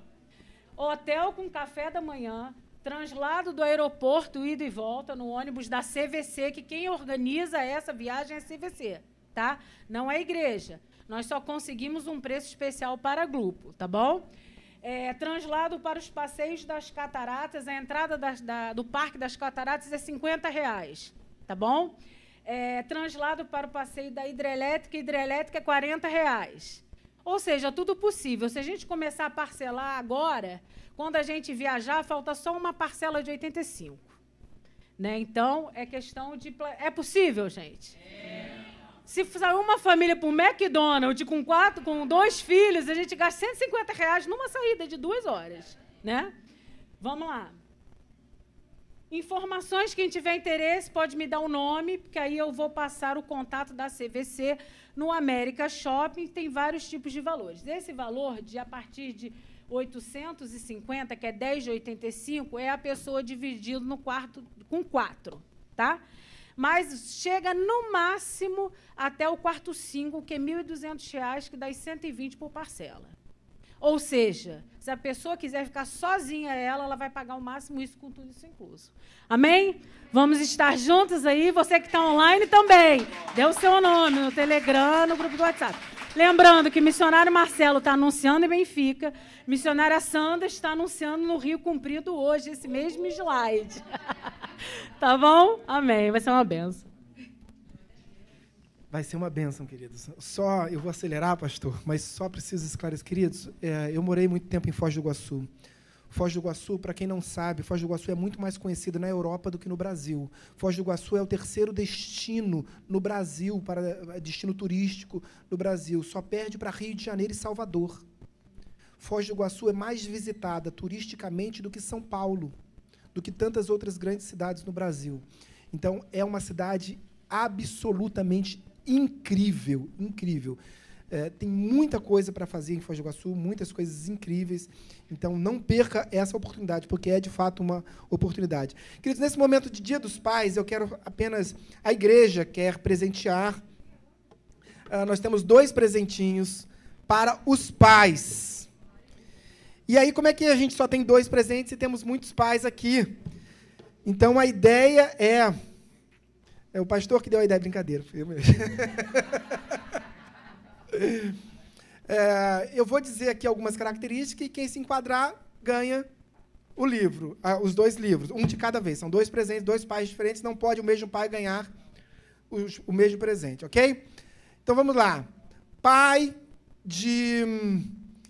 hotel com café da manhã, translado do aeroporto, ida e volta, no ônibus da CVC, que quem organiza essa viagem é a CVC, tá? Não é a igreja. Nós só conseguimos um preço especial para grupo, tá bom? É, translado para os passeios das cataratas, a entrada da, do Parque das Cataratas é 50 reais, tá bom? É, translado para o passeio da hidrelétrica, hidrelétrica é 40 reais. Ou seja, tudo possível. Se a gente começar a parcelar agora, quando a gente viajar, falta só uma parcela de 85. Né? Então, é questão de. É possível, gente? É. Se sair uma família para um McDonald's com, quatro, com dois filhos, a gente gasta 150 reais numa saída de duas horas. Né? Vamos lá. Informações, quem tiver interesse, pode me dar o um nome, porque aí eu vou passar o contato da CVC no América Shopping. Tem vários tipos de valores. Esse valor, de a partir de 850, que é 10 de 85, é a pessoa dividido no quarto com quatro, tá? Mas chega no máximo até o quarto single, que é R$ 1.200, que dá 120 por parcela. Ou seja, se a pessoa quiser ficar sozinha ela, ela vai pagar o máximo isso com tudo isso incluso. Amém? Vamos estar juntos aí, você que está online também. Dê o seu nome no Telegram, no grupo do WhatsApp. Lembrando que missionário Marcelo está anunciando em Benfica, missionária Sandra está anunciando no Rio Cumprido hoje, esse mesmo slide. tá bom? Amém. Vai ser uma benção. Vai ser uma benção, queridos. Só, eu vou acelerar, pastor, mas só preciso esclarecer. Queridos, é, eu morei muito tempo em Foz do Iguaçu. Foz do Iguaçu, para quem não sabe, Foz do Iguaçu é muito mais conhecido na Europa do que no Brasil. Foz do Iguaçu é o terceiro destino no Brasil, para é, destino turístico no Brasil. Só perde para Rio de Janeiro e Salvador. Foz do Iguaçu é mais visitada turisticamente do que São Paulo, do que tantas outras grandes cidades no Brasil. Então, é uma cidade absolutamente incrível, incrível. É, tem muita coisa para fazer em Foz do Iguaçu, muitas coisas incríveis. Então, não perca essa oportunidade, porque é de fato uma oportunidade. Queridos, nesse momento de Dia dos Pais, eu quero apenas. A igreja quer presentear. Uh, nós temos dois presentinhos para os pais. E aí, como é que a gente só tem dois presentes e temos muitos pais aqui? Então, a ideia é. É o pastor que deu a ideia, brincadeira. Foi eu é, eu vou dizer aqui algumas características e quem se enquadrar ganha o livro, ah, os dois livros, um de cada vez. São dois presentes, dois pais diferentes, não pode o mesmo pai ganhar os, o mesmo presente, ok? Então vamos lá. Pai de.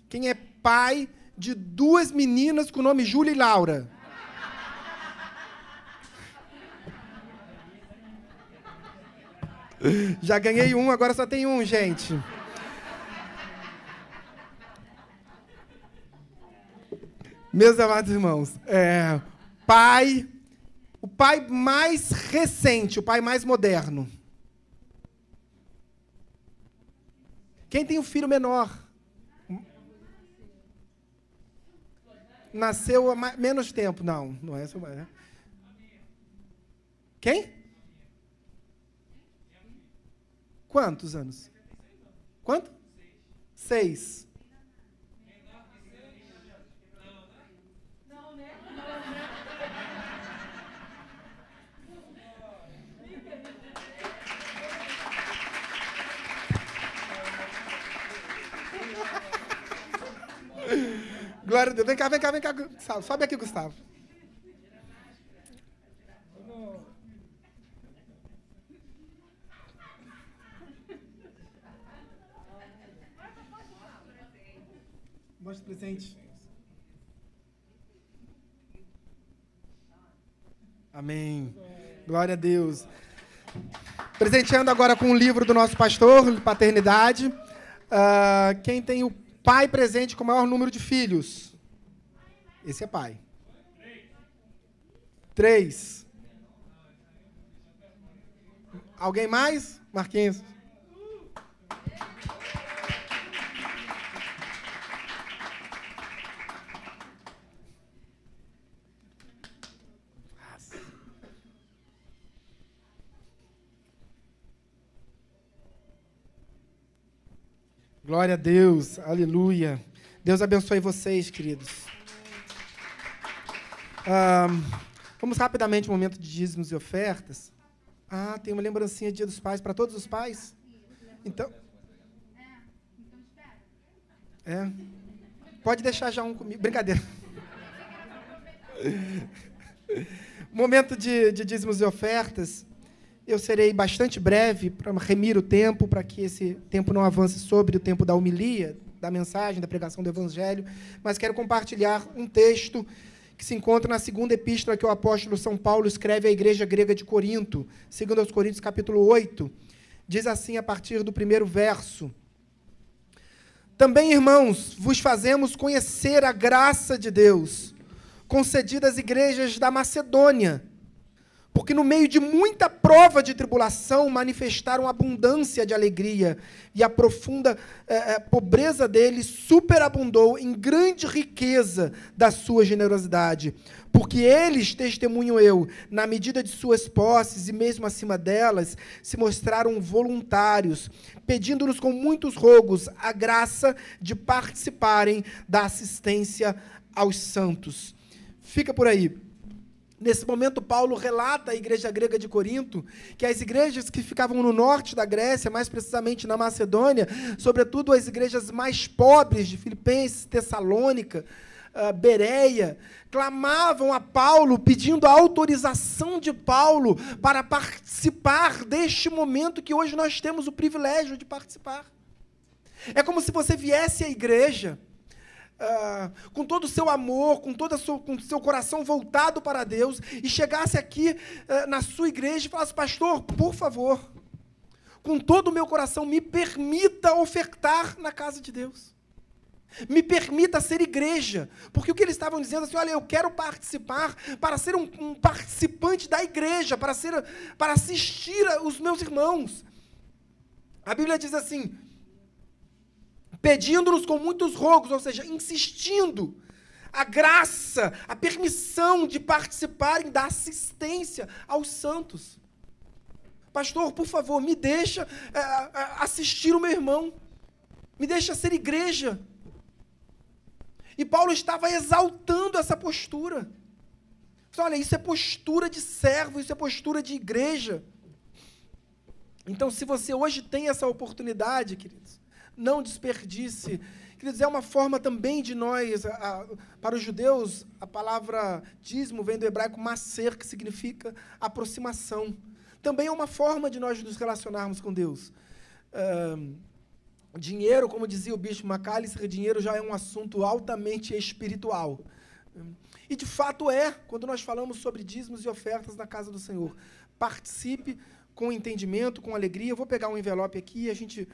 Quem é pai de duas meninas com o nome Júlia e Laura? Já ganhei um, agora só tem um, gente. Meus amados irmãos, é, pai, o pai mais recente, o pai mais moderno. Quem tem um filho menor? Nasceu há menos tempo. Não, não é. Né? Quem? Quantos anos? Quanto? Seis. Glória a Deus. Vem cá, vem cá, vem cá, Gustavo. Sobe aqui, Gustavo. Mostra o presente. Amém. Glória a Deus. Presenteando agora com o livro do nosso pastor, de paternidade. Uh, quem tem o pai presente com o maior número de filhos? Esse é pai. Três. Alguém mais? Marquinhos. Glória a Deus, aleluia. Deus abençoe vocês, queridos. vamos rapidamente momento de dízimos e ofertas. Ah, tem uma lembrancinha Dia dos Pais para todos os pais? Então. É. Pode deixar já um comigo. Brincadeira. momento de, de dízimos e ofertas. Eu serei bastante breve para remir o tempo, para que esse tempo não avance sobre o tempo da homilia, da mensagem, da pregação do Evangelho, mas quero compartilhar um texto que se encontra na segunda epístola que o apóstolo São Paulo escreve à igreja grega de Corinto, segundo aos Coríntios, capítulo 8. Diz assim a partir do primeiro verso: Também, irmãos, vos fazemos conhecer a graça de Deus, concedida às igrejas da Macedônia porque no meio de muita prova de tribulação manifestaram abundância de alegria, e a profunda eh, eh, pobreza deles superabundou em grande riqueza da sua generosidade. Porque eles, testemunho eu, na medida de suas posses e mesmo acima delas, se mostraram voluntários, pedindo-nos com muitos rogos a graça de participarem da assistência aos santos. Fica por aí. Nesse momento, Paulo relata à igreja grega de Corinto que as igrejas que ficavam no norte da Grécia, mais precisamente na Macedônia, sobretudo as igrejas mais pobres de Filipenses, Tessalônica, uh, Bereia, clamavam a Paulo pedindo a autorização de Paulo para participar deste momento que hoje nós temos o privilégio de participar. É como se você viesse à igreja uh, com todo o seu amor, com todo o com o seu coração voltado para Deus, e chegasse aqui uh, na sua igreja e falasse, pastor, por favor, com todo o meu coração, me permita ofertar na casa de Deus. Me permita ser igreja. Porque o que eles estavam dizendo assim, olha, eu quero participar para ser um, um participante da igreja, para, ser, para assistir os meus irmãos. A Bíblia diz assim: pedindo-nos com muitos rogos, ou seja, insistindo a graça, a permissão de participarem da assistência aos santos. Pastor, por favor, me deixa é, assistir o meu irmão. Me deixa ser igreja. E Paulo estava exaltando essa postura. Olha, isso é postura de servo, isso é postura de igreja. Então, se você hoje tem essa oportunidade, queridos, não desperdice. Queridos, é uma forma também de nós, a, a, para os judeus, a palavra dízimo vem do hebraico macer, que significa aproximação. Também é uma forma de nós nos relacionarmos com Deus. dinheiro, como dizia o bispo Macalister, dinheiro já é um assunto altamente espiritual. E de fato é, quando nós falamos sobre dízimos e ofertas na casa do Senhor. Participe com entendimento, com alegria. Eu vou pegar um envelope aqui e a gente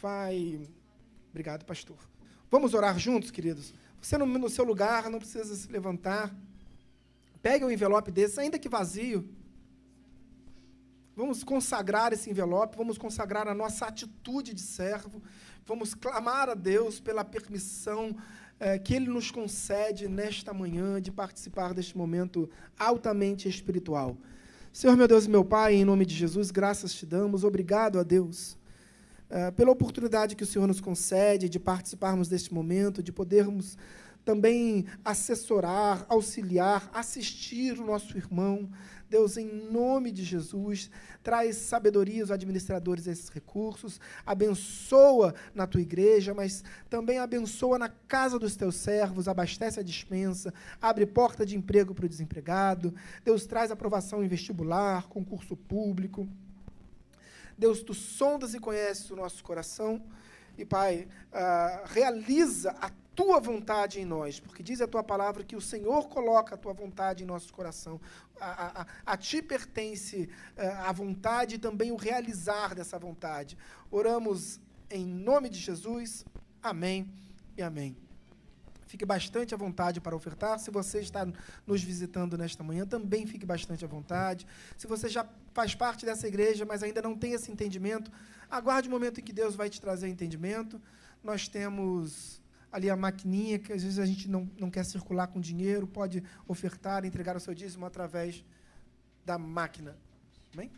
vai. Obrigado, pastor. Vamos orar juntos, queridos? Você no, no seu lugar não precisa se levantar. Pegue um envelope desse, ainda que vazio. Vamos consagrar esse envelope, vamos consagrar a nossa atitude de servo, vamos clamar a Deus pela permissão é, que Ele nos concede nesta manhã de participar deste momento altamente espiritual. Senhor, meu Deus e meu Pai, em nome de Jesus, graças te damos, obrigado a Deus eh, pela oportunidade que o Senhor nos concede de participarmos deste momento, de podermos também assessorar, auxiliar, assistir o nosso irmão. Deus, em nome de Jesus, traz sabedoria aos administradores desses recursos, abençoa na tua igreja, mas também abençoa na casa dos teus servos, abastece a dispensa, abre porta de emprego para o desempregado. Deus traz aprovação em vestibular, concurso público. Deus, tu sondas e conheces o nosso coração. E, Pai, uh, realiza a tua vontade em nós, porque diz a tua palavra que o Senhor coloca a tua vontade em nosso coração. A, a, a ti pertence uh, a vontade e também o realizar dessa vontade. Oramos em nome de Jesus. Amém e amém. Fique bastante à vontade para ofertar. Se você está nos visitando nesta manhã, também fique bastante à vontade. Se você já faz parte dessa igreja, mas ainda não tem esse entendimento, aguarde o momento em que Deus vai te trazer entendimento. Nós temos ali a maquininha, que às vezes a gente não, não quer circular com dinheiro, pode ofertar, entregar o seu dízimo através da máquina. Amém?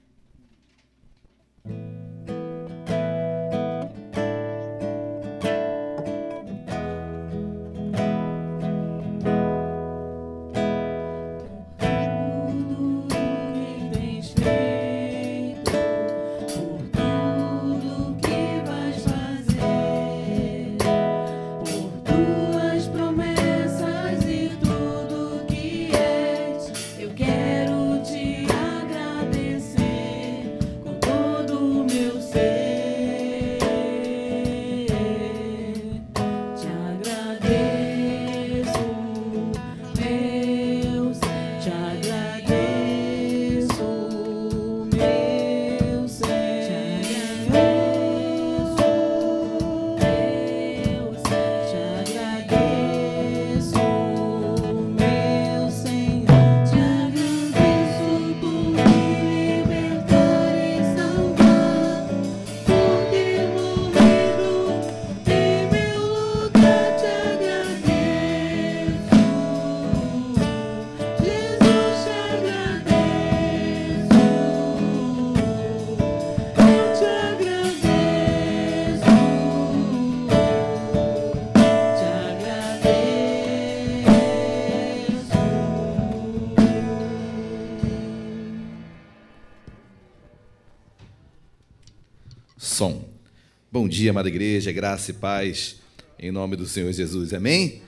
Dia, amada igreja, graça e paz em nome do Senhor Jesus. Amém?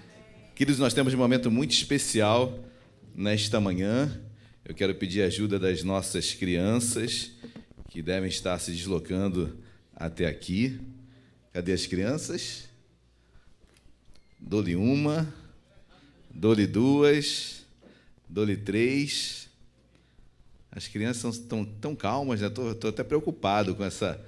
Queridos, nós temos um momento muito especial nesta manhã. Eu quero pedir a ajuda das nossas crianças que devem estar se deslocando até aqui. Cadê as crianças? Dou-lhe uma, dou-lhe duas, dou-lhe três. As crianças estão tão calmas, Estou né? até preocupado com essa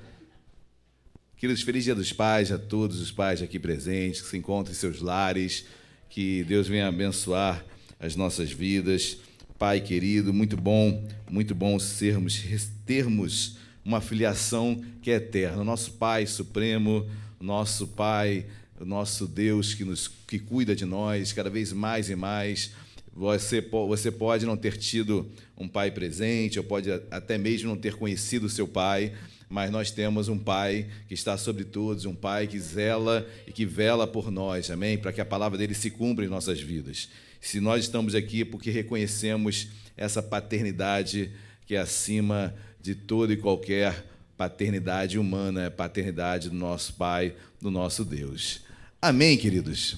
Queridos, feliz dia dos pais a todos os pais aqui presentes, que se encontrem em seus lares, que Deus venha abençoar as nossas vidas. Pai querido, muito bom, muito bom sermos, termos uma filiação que é eterna. Nosso Pai Supremo, nosso Pai, nosso Deus que, nos, que cuida de nós cada vez mais e mais. Você, você pode não ter tido um pai presente, ou pode até mesmo não ter conhecido seu pai, mas nós temos um Pai que está sobre todos, um Pai que zela e que vela por nós, amém? Para que a palavra dele se cumpra em nossas vidas. Se nós estamos aqui é porque reconhecemos essa paternidade que é acima de toda e qualquer paternidade humana, é paternidade do nosso Pai, do nosso Deus. Amém, queridos?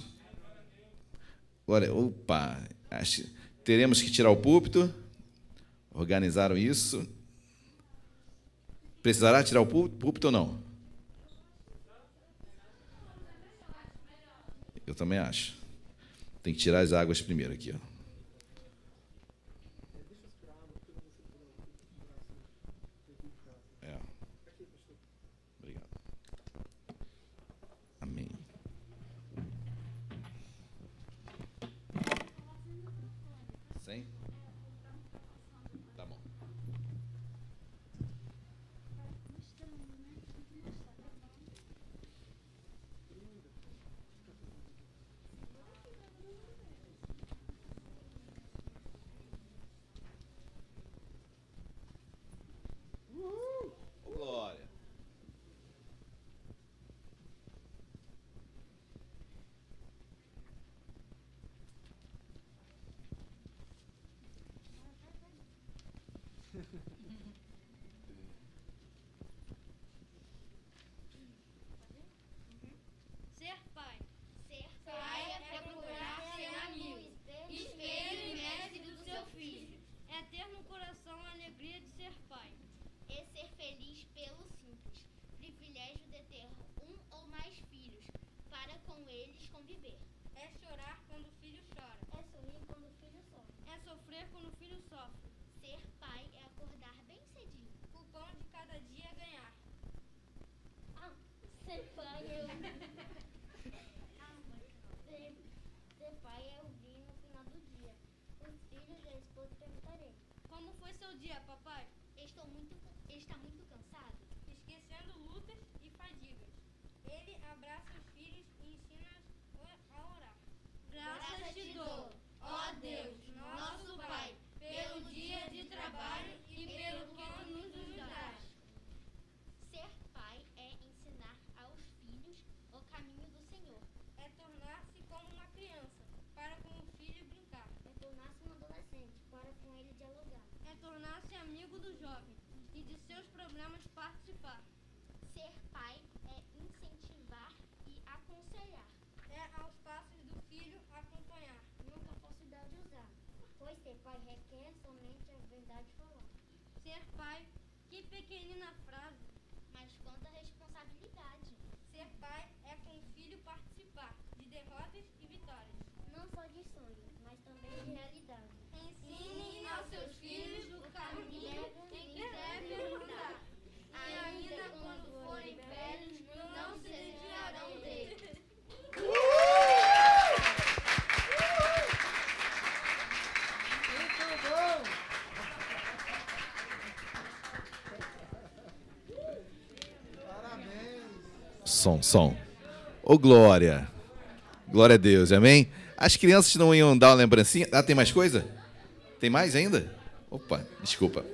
Agora, opa, acho, teremos que tirar o púlpito. Organizaram isso. Precisará tirar o púlpito ou não? Eu também acho. Tem que tirar as águas primeiro aqui. Ó. Seu dia, papai? Estou muito, está muito cansado. Esquecendo lutas e fadigas. Ele abraça os filhos e ensina-os a orar. Graças te dou, ó Deus, nosso Pai, pelo dia de trabalho e pelo que nos dás. Ser pai é ensinar aos filhos o caminho do Senhor. É tornar-se como uma criança, para com o filho brincar. É tornar-se um adolescente, para com ele dialogar. Do jovem e de seus problemas participar. Ser pai é incentivar e aconselhar. É aos passos do filho acompanhar. Nunca falsidade usar, pois ser pai requer somente a verdade falar. Ser pai, que pequenina frase. Mas quanta responsabilidade. Ser pai é com o filho participar de derrotas e vitórias. Não só de sonho, mas também de realidade. Ensine aos seus filhos o caminho em que devem andar. E ainda quando forem velhos, não se desviarão dele. Som, som. Ô, Glória. Glória a Deus, amém? As crianças não iam dar uma lembrancinha? Ah, tem mais coisa? Tem mais ainda? Opa, desculpa.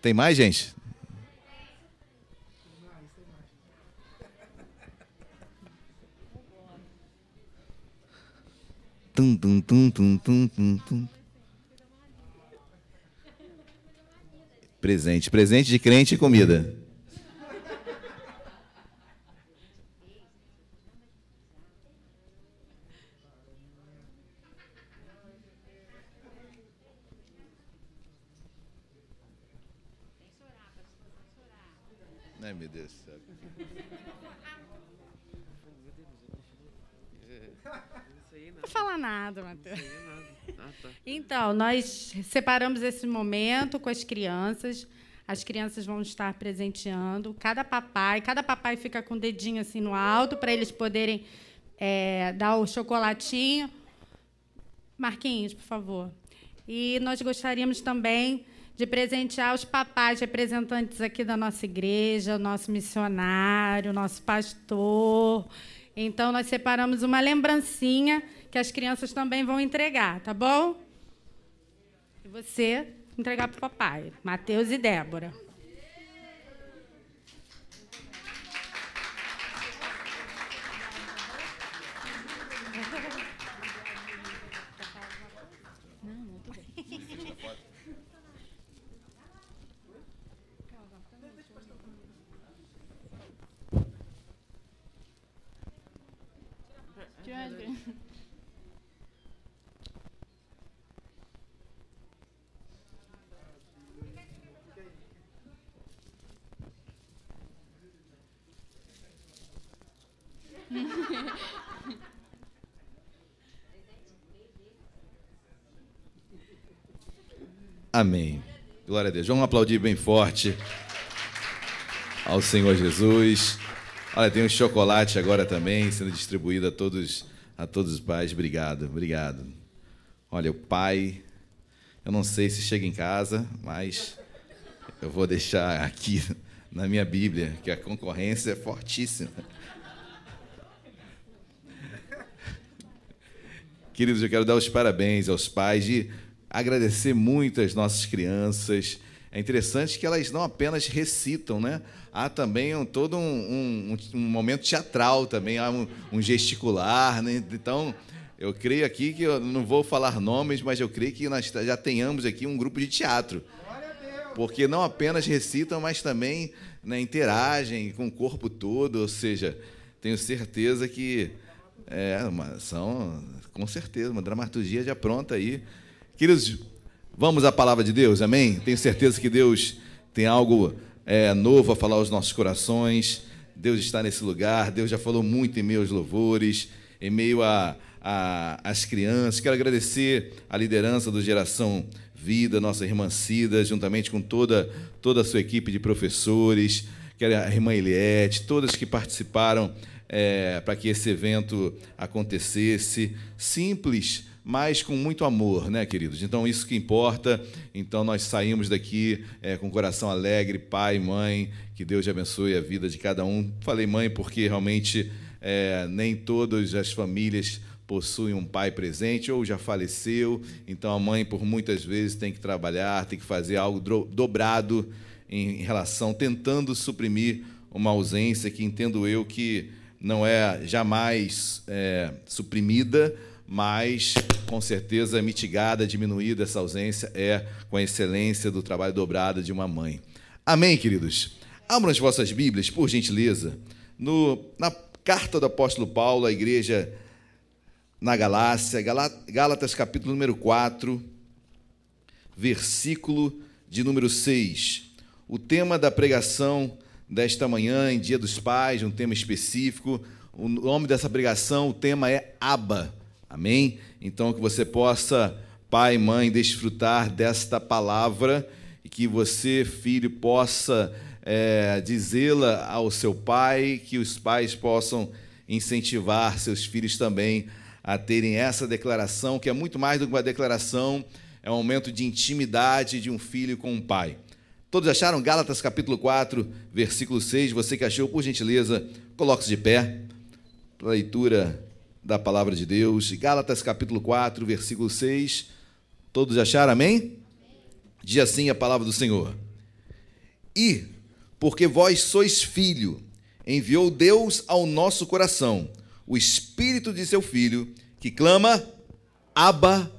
Tem mais, gente? Tum, tum, tum, tum, tum, tum, tum. Presente, presente de crente e comida. Ai, meu Deus do céu. Não vou falar nada, Matheus. Então, nós separamos esse momento com as crianças. As crianças vão estar presenteando. Cada papai, cada papai fica com o dedinho assim no alto para eles poderem é, dar o chocolatinho. Marquinhos, por favor. E nós gostaríamos também de presentear os papais representantes aqui da nossa igreja, o nosso missionário, o nosso pastor. Então, nós separamos uma lembrancinha que as crianças também vão entregar, tá bom? E você entregar para o papai, Mateus e Débora. Amém. Glória a Deus. Vamos aplaudir bem forte ao Senhor Jesus. Olha, tem um chocolate agora também sendo distribuído a todos, a todos os pais. Obrigado, obrigado. Olha, o pai, eu não sei se chega em casa, mas eu vou deixar aqui na minha Bíblia que a concorrência é fortíssima. Queridos, eu quero dar os parabéns aos pais e agradecer muito às nossas crianças. É interessante que elas não apenas recitam, né? Há também um, todo um, um, um momento teatral também, há um, um gesticular, né? Então, Eu creio aqui que eu não vou falar nomes, mas eu creio que nós já tenhamos aqui um grupo de teatro. Porque não apenas recitam, mas também né, interagem com o corpo todo. Ou seja, tenho certeza que é uma, são, com certeza, uma dramaturgia já pronta aí. Queridos, vamos à palavra de Deus, amém? Tenho certeza que Deus tem algo é, novo a falar aos nossos corações. Deus está nesse lugar, Deus já falou muito em meus louvores, em meio a, a, as crianças. Quero agradecer a liderança do Geração Vida, nossa irmã Cida, juntamente com toda, toda a sua equipe de professores, quero a irmã Eliette, todas que participaram é, para que esse evento acontecesse. Simples, mas com muito amor, né, queridos? Então, isso que importa. Então, nós saímos daqui é, com coração alegre, pai, mãe, que Deus abençoe a vida de cada um. Falei mãe porque realmente é, nem todas as famílias possuem um pai presente ou já faleceu, então a mãe por muitas vezes tem que trabalhar, tem que fazer algo dobrado em relação tentando suprimir uma ausência que entendo eu que não é jamais é, suprimida, mas com certeza mitigada, diminuída essa ausência é com a excelência do trabalho dobrado de uma mãe. Amém, queridos. Abram as vossas Bíblias, por gentileza, no, na carta do apóstolo Paulo à igreja na Galácia, Gálatas capítulo número 4, versículo de número 6. O tema da pregação desta manhã, em Dia dos Pais, um tema específico. O nome dessa pregação, o tema é Aba. Amém? Então, que você possa, pai e mãe, desfrutar desta palavra e que você, filho, possa é, dizê-la ao seu pai, que os pais possam incentivar seus filhos também a terem essa declaração, que é muito mais do que uma declaração, é um momento de intimidade de um filho com um pai. Todos acharam Gálatas capítulo 4, versículo 6? Você que achou, por gentileza, coloque-se de pé para a leitura da palavra de Deus. Gálatas capítulo 4, versículo 6. Todos acharam, amém? Diz assim a palavra do Senhor. E, porque vós sois filho, enviou Deus ao nosso coração o espírito de seu filho, que clama: Abba,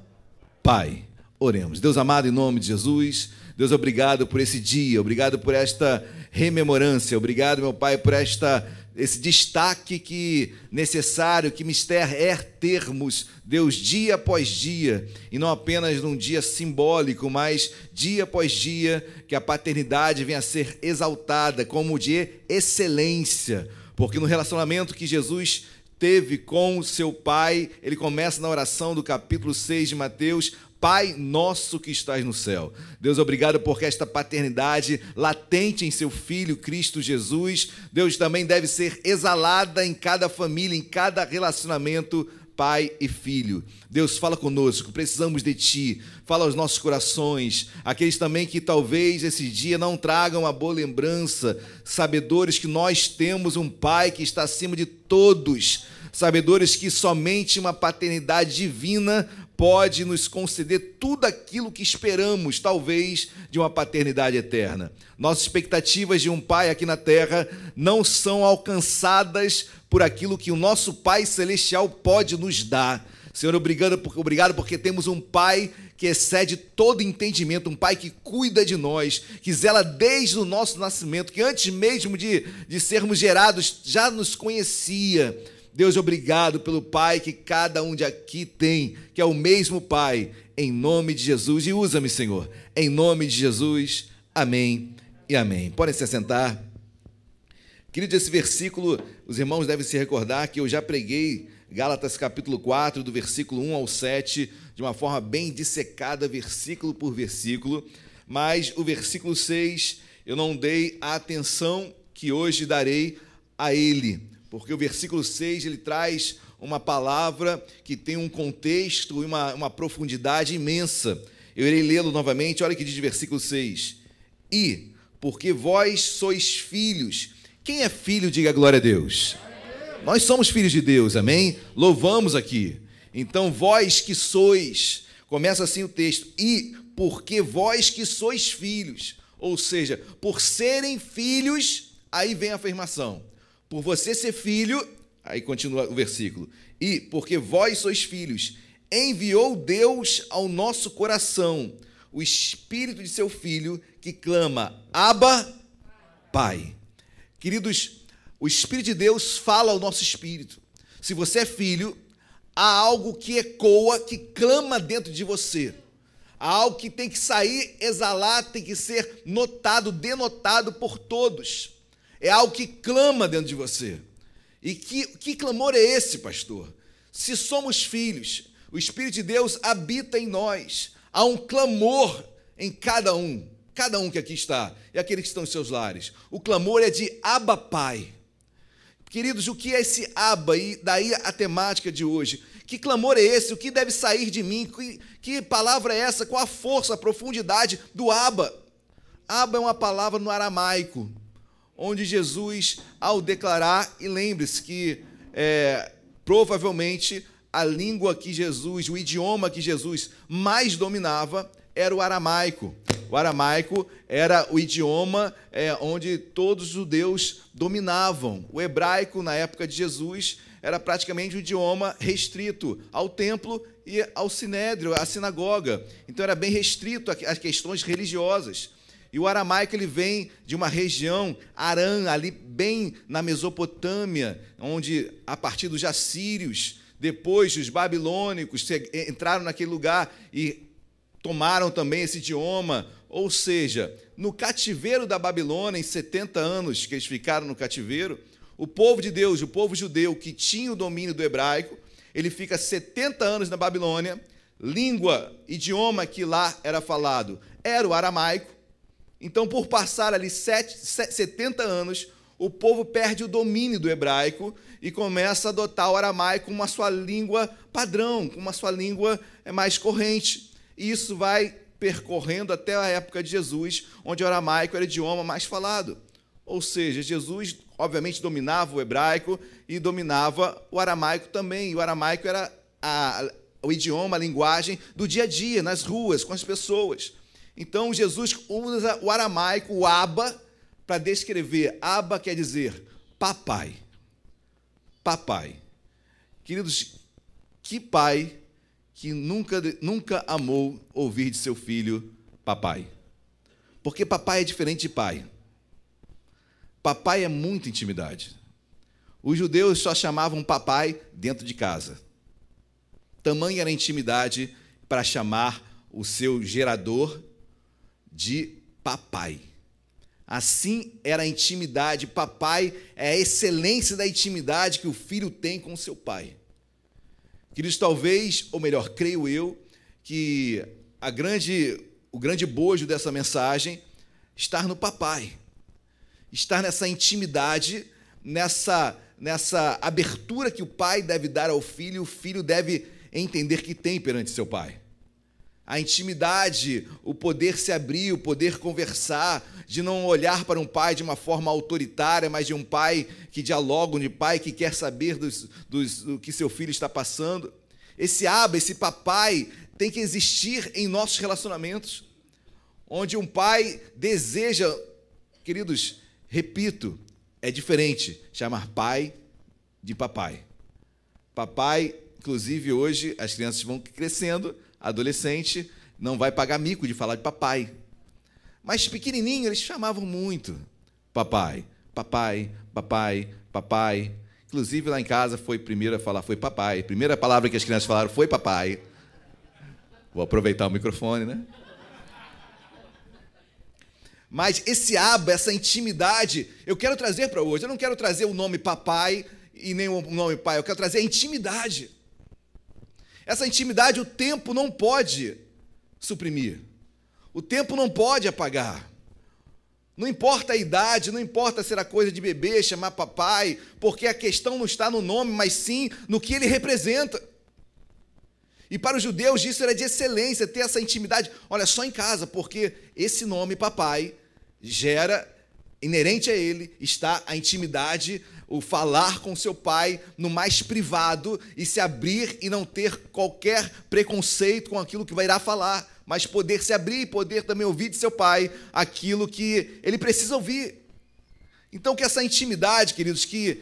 Pai. Oremos. Deus amado, em nome de Jesus, Deus, obrigado por esse dia, obrigado por esta rememorância, obrigado, meu Pai, por esta esse destaque que necessário, que mister é termos, Deus, dia após dia, e não apenas num dia simbólico, mas dia após dia, que a paternidade venha a ser exaltada como de excelência, porque no relacionamento que Jesus teve com seu pai. Ele começa na oração do capítulo 6 de Mateus. Pai nosso que estás no céu. Deus, obrigado porque esta paternidade latente em seu filho Cristo Jesus, Deus também deve ser exalada em cada família, em cada relacionamento pai e filho. Deus, fala conosco, precisamos de ti. Fala aos nossos corações, aqueles também que talvez esse dia não tragam uma boa lembrança, sabedores que nós temos um pai que está acima de todos, sabedores que somente uma paternidade divina pode nos conceder tudo aquilo que esperamos, talvez, de uma paternidade eterna. Nossas expectativas de um pai aqui na terra não são alcançadas por aquilo que o nosso Pai Celestial pode nos dar. Senhor, obrigado, obrigado porque temos um Pai que excede todo entendimento, um Pai que cuida de nós, que zela desde o nosso nascimento, que antes mesmo de, de sermos gerados já nos conhecia. Deus, obrigado pelo Pai que cada um de aqui tem, que é o mesmo Pai, em nome de Jesus. E usa-me, Senhor, em nome de Jesus. Amém e amém. Podem se assentar. Querido, esse versículo, os irmãos devem se recordar que eu já preguei Gálatas capítulo 4, do versículo 1 ao 7, de uma forma bem dissecada, versículo por versículo, mas o versículo 6 eu não dei a atenção que hoje darei a ele, porque o versículo 6 ele traz uma palavra que tem um contexto e uma, uma profundidade imensa. Eu irei lê-lo novamente, olha o que diz o versículo 6. E, porque vós sois filhos, quem é filho, diga glória a Deus. Nós somos filhos de Deus, amém? Louvamos aqui. Então, vós que sois, começa assim o texto, e porque vós que sois filhos, ou seja, por serem filhos, aí vem a afirmação. Por você ser filho, Aí continua o versículo. E porque vós sois filhos, enviou Deus ao nosso coração o espírito de seu filho que clama: Abba, Pai. Queridos, o espírito de Deus fala ao nosso espírito. Se você é filho, há algo que ecoa, que clama dentro de você. Há algo que tem que sair, exalar, tem que ser notado, denotado por todos. É algo que clama dentro de você. E que, que clamor é esse, pastor? Se somos filhos, o Espírito de Deus habita em nós. Há um clamor em cada um, cada um que aqui está, e aqueles que estão em seus lares. O clamor é de Abba Pai. Queridos, o que é esse Abba? E daí a temática de hoje. Que clamor é esse? O que deve sair de mim? Que, que palavra é essa? Qual a força, a profundidade do Abba? Abba é uma palavra no aramaico, onde Jesus, ao declarar, e lembre-se que é, provavelmente a língua que Jesus, o idioma que Jesus mais dominava era o aramaico. O aramaico era o idioma é, onde todos os judeus dominavam. O hebraico, na época de Jesus, era praticamente um idioma restrito ao templo e ao sinédrio, à sinagoga. Então era bem restrito às questões religiosas. E o aramaico ele vem de uma região, Arã, ali bem na Mesopotâmia, onde a partir dos assírios, depois os babilônicos entraram naquele lugar e tomaram também esse idioma. Ou seja, no cativeiro da Babilônia, em 70 anos que eles ficaram no cativeiro, o povo de Deus, o povo judeu que tinha o domínio do hebraico, ele fica 70 anos na Babilônia, língua, idioma que lá era falado era o aramaico. Então, por passar ali 70 anos, o povo perde o domínio do hebraico e começa a adotar o aramaico como a sua língua padrão, como a sua língua mais corrente. E isso vai percorrendo até a época de Jesus, onde o aramaico era o idioma mais falado. Ou seja, Jesus, obviamente, dominava o hebraico e dominava o aramaico também. E o aramaico era a, o idioma, a linguagem do dia a dia, nas ruas, com as pessoas. Então, Jesus usa o aramaico, o Abba, para descrever. Abba quer dizer papai. Papai. Queridos, que pai que nunca, nunca amou ouvir de seu filho papai. Porque papai é diferente de pai. Papai é muita intimidade. Os judeus só chamavam papai dentro de casa. Tamanha era a intimidade para chamar o seu gerador de papai. Assim era a intimidade. Papai é a excelência da intimidade que o filho tem com seu pai. Queridos, talvez, ou melhor, creio eu, que a grande, o grande bojo dessa mensagem estar no papai, estar nessa intimidade, nessa, nessa abertura que o pai deve dar ao filho, o filho deve entender que tem perante seu pai. A intimidade, o poder se abrir, o poder conversar, de não olhar para um pai de uma forma autoritária, mas de um pai que dialoga, de pai que quer saber dos, dos, do que seu filho está passando. Esse aba, esse papai, tem que existir em nossos relacionamentos, onde um pai deseja, queridos, repito, é diferente chamar pai de papai. Papai, inclusive hoje as crianças vão crescendo, adolescente não vai pagar mico de falar de papai. Mas pequenininho eles chamavam muito papai, papai, papai, papai. Inclusive lá em casa foi primeiro a falar foi papai. Primeira palavra que as crianças falaram foi papai. Vou aproveitar o microfone, né? Mas esse aba, essa intimidade, eu quero trazer para hoje. Eu não quero trazer o nome papai e nem o nome pai, eu quero trazer a intimidade. Essa intimidade o tempo não pode suprimir. O tempo não pode apagar. Não importa a idade, não importa ser a coisa de bebê, chamar papai, porque a questão não está no nome, mas sim no que ele representa. E para os judeus isso era de excelência, ter essa intimidade. Olha, só em casa, porque esse nome, papai, gera, inerente a ele, está a intimidade, o falar com seu pai no mais privado e se abrir e não ter qualquer preconceito com aquilo que vai irá falar mas poder se abrir e poder também ouvir de seu pai aquilo que ele precisa ouvir. Então, que essa intimidade, queridos, que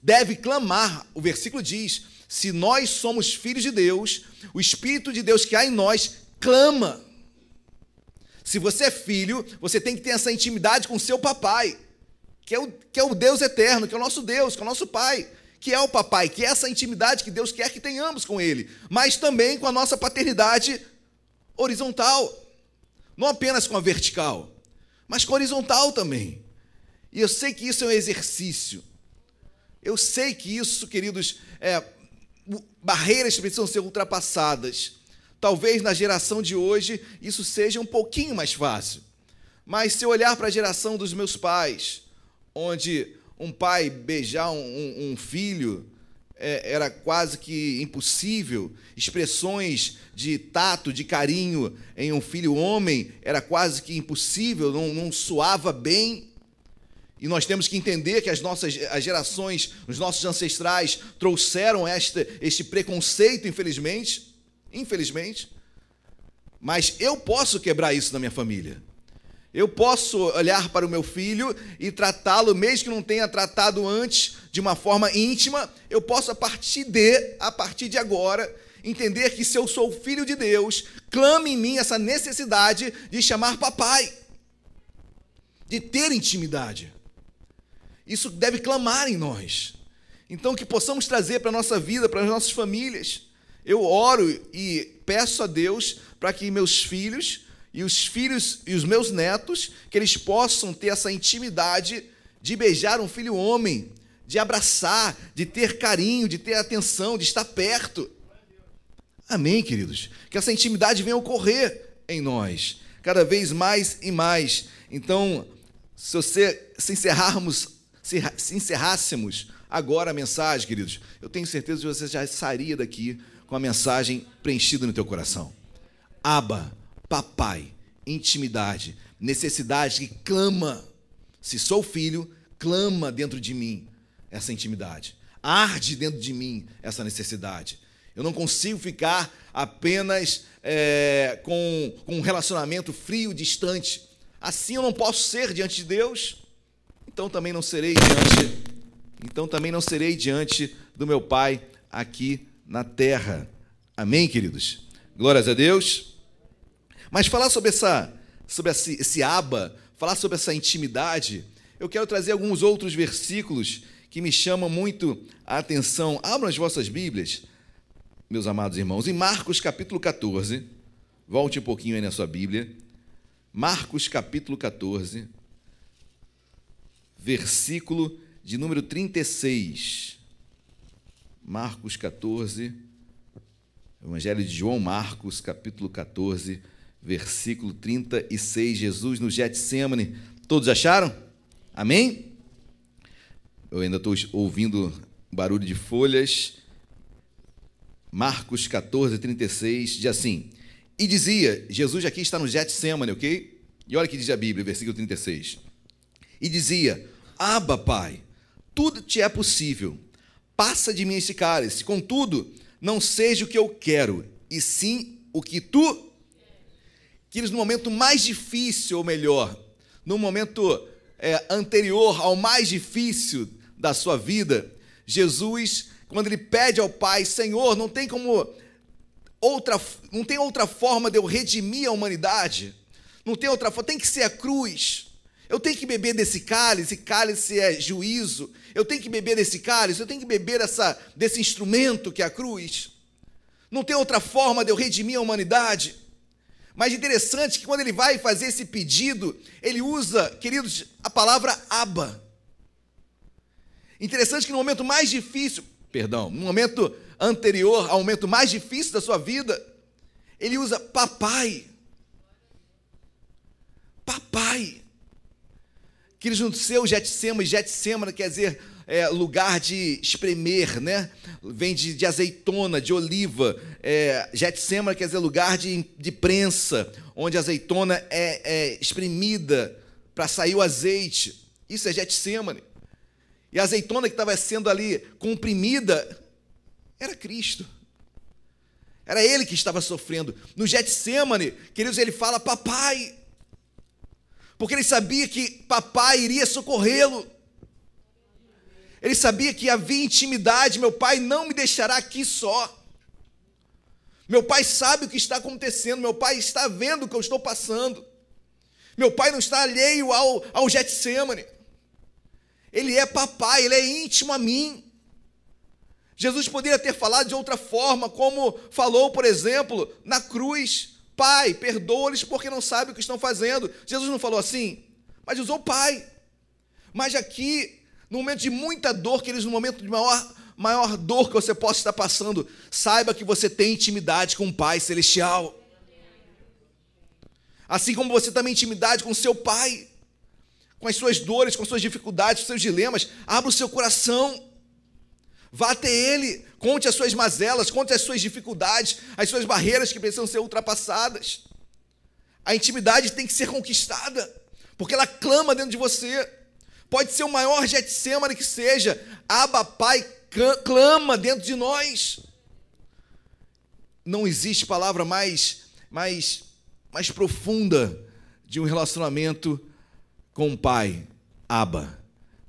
deve clamar. O versículo diz: se nós somos filhos de Deus, o Espírito de Deus que há em nós clama. Se você é filho, você tem que ter essa intimidade com seu papai, que é o, que é o Deus eterno, que é o nosso Deus, que é o nosso pai, que é o papai, que é essa intimidade que Deus quer que tenhamos com ele, mas também com a nossa paternidade horizontal, não apenas com a vertical, mas com a horizontal também. E eu sei que isso é um exercício. Eu sei que isso, queridos, é, barreiras precisam ser ultrapassadas. Talvez na geração de hoje isso seja um pouquinho mais fácil. Mas se eu olhar para a geração dos meus pais, onde um pai beijar um, um filho é, era quase que impossível, expressões de tato, de carinho em um filho homem era quase que impossível, não, não soava bem. E nós temos que entender que as nossas as gerações, os nossos ancestrais trouxeram este, este preconceito, infelizmente. Infelizmente. Mas eu posso quebrar isso na minha família. Eu posso olhar para o meu filho e tratá-lo, mesmo que não tenha tratado antes de uma forma íntima, eu posso a partir de, a partir de agora, entender que se eu sou filho de Deus, clame em mim essa necessidade de chamar papai, de ter intimidade. Isso deve clamar em nós. Então, que possamos trazer para a nossa vida, para as nossas famílias. Eu oro e peço a Deus para que meus filhos e os filhos e os meus netos, que eles possam ter essa intimidade de beijar um filho homem, de abraçar, de ter carinho, de ter atenção, de estar perto. Amém, queridos? Que essa intimidade venha ocorrer em nós, cada vez mais e mais. Então, se você se encerrarmos se, se encerrássemos agora a mensagem, queridos, eu tenho certeza que você já sairia daqui com a mensagem preenchida no teu coração. Aba, papai, intimidade, necessidade que clama. Se sou filho, clama dentro de mim essa intimidade. Arde dentro de mim essa necessidade. Eu não consigo ficar apenas é, com, com um relacionamento frio, distante. Assim eu não posso ser diante de Deus então também não serei diante, então também não serei diante do meu Pai aqui na terra. Amém, queridos. Glórias a Deus. Mas falar sobre essa, sobre esse, esse aba, falar sobre essa intimidade, eu quero trazer alguns outros versículos que me chamam muito a atenção. Abram as vossas Bíblias, meus amados irmãos, em Marcos capítulo 14. Volte um pouquinho aí na sua Bíblia. Marcos capítulo 14 versículo de número 36. Marcos 14, Evangelho de João Marcos, capítulo 14, versículo 36. Jesus no Getsemane. Todos acharam? Amém? Eu ainda estou ouvindo barulho de folhas. Marcos 14, 36, diz assim: E dizia, Jesus aqui está no Getsemane, ok? E olha o que diz a Bíblia, versículo 36 e dizia: Aba, Pai, tudo te é possível. Passa de mim esse cálice. Contudo, não seja o que eu quero, e sim o que tu queres no momento mais difícil, ou melhor, no momento é, anterior ao mais difícil da sua vida, Jesus, quando ele pede ao Pai, Senhor, não tem como outra, não tem outra forma de eu redimir a humanidade, não tem outra forma, tem que ser a cruz. Eu tenho que beber desse cálice, cálice é juízo. Eu tenho que beber desse cálice, eu tenho que beber essa, desse instrumento que é a cruz. Não tem outra forma de eu redimir a humanidade. Mas interessante que quando ele vai fazer esse pedido, ele usa, queridos, a palavra aba. Interessante que no momento mais difícil, perdão, no momento anterior ao momento mais difícil da sua vida, ele usa papai. Papai. Queridos, no seu Getsema, Getsema quer dizer é, lugar de espremer, né? Vem de, de azeitona, de oliva. É, quer dizer lugar de, de prensa, onde a azeitona é, é espremida para sair o azeite. Isso é Getsemane. E a azeitona que estava sendo ali comprimida era Cristo. Era ele que estava sofrendo. No Getsemane, queridos, ele fala: Papai, porque ele sabia que papai iria socorrê-lo. Ele sabia que havia intimidade. Meu pai não me deixará aqui só. Meu pai sabe o que está acontecendo. Meu pai está vendo o que eu estou passando. Meu pai não está alheio ao, ao Getsemane. Ele é papai, ele é íntimo a mim. Jesus poderia ter falado de outra forma, como falou, por exemplo, na cruz: Pai, perdoa-lhes porque não sabem o que estão fazendo. Jesus não falou assim, mas usou Pai. Mas aqui, no momento de muita dor, que eles no momento de maior, maior dor que você possa estar passando, saiba que você tem intimidade com o Pai Celestial. Assim como você também tem intimidade com o seu Pai, com as suas dores, com as suas dificuldades, com os seus dilemas, abra o seu coração. Vá até Ele, conte as suas mazelas, conte as suas dificuldades, as suas barreiras que precisam ser ultrapassadas. A intimidade tem que ser conquistada, porque ela clama dentro de você. Pode ser o maior Getsemane que seja, Abba Pai clama dentro de nós. Não existe palavra mais, mais, mais profunda de um relacionamento com o Pai, Abba.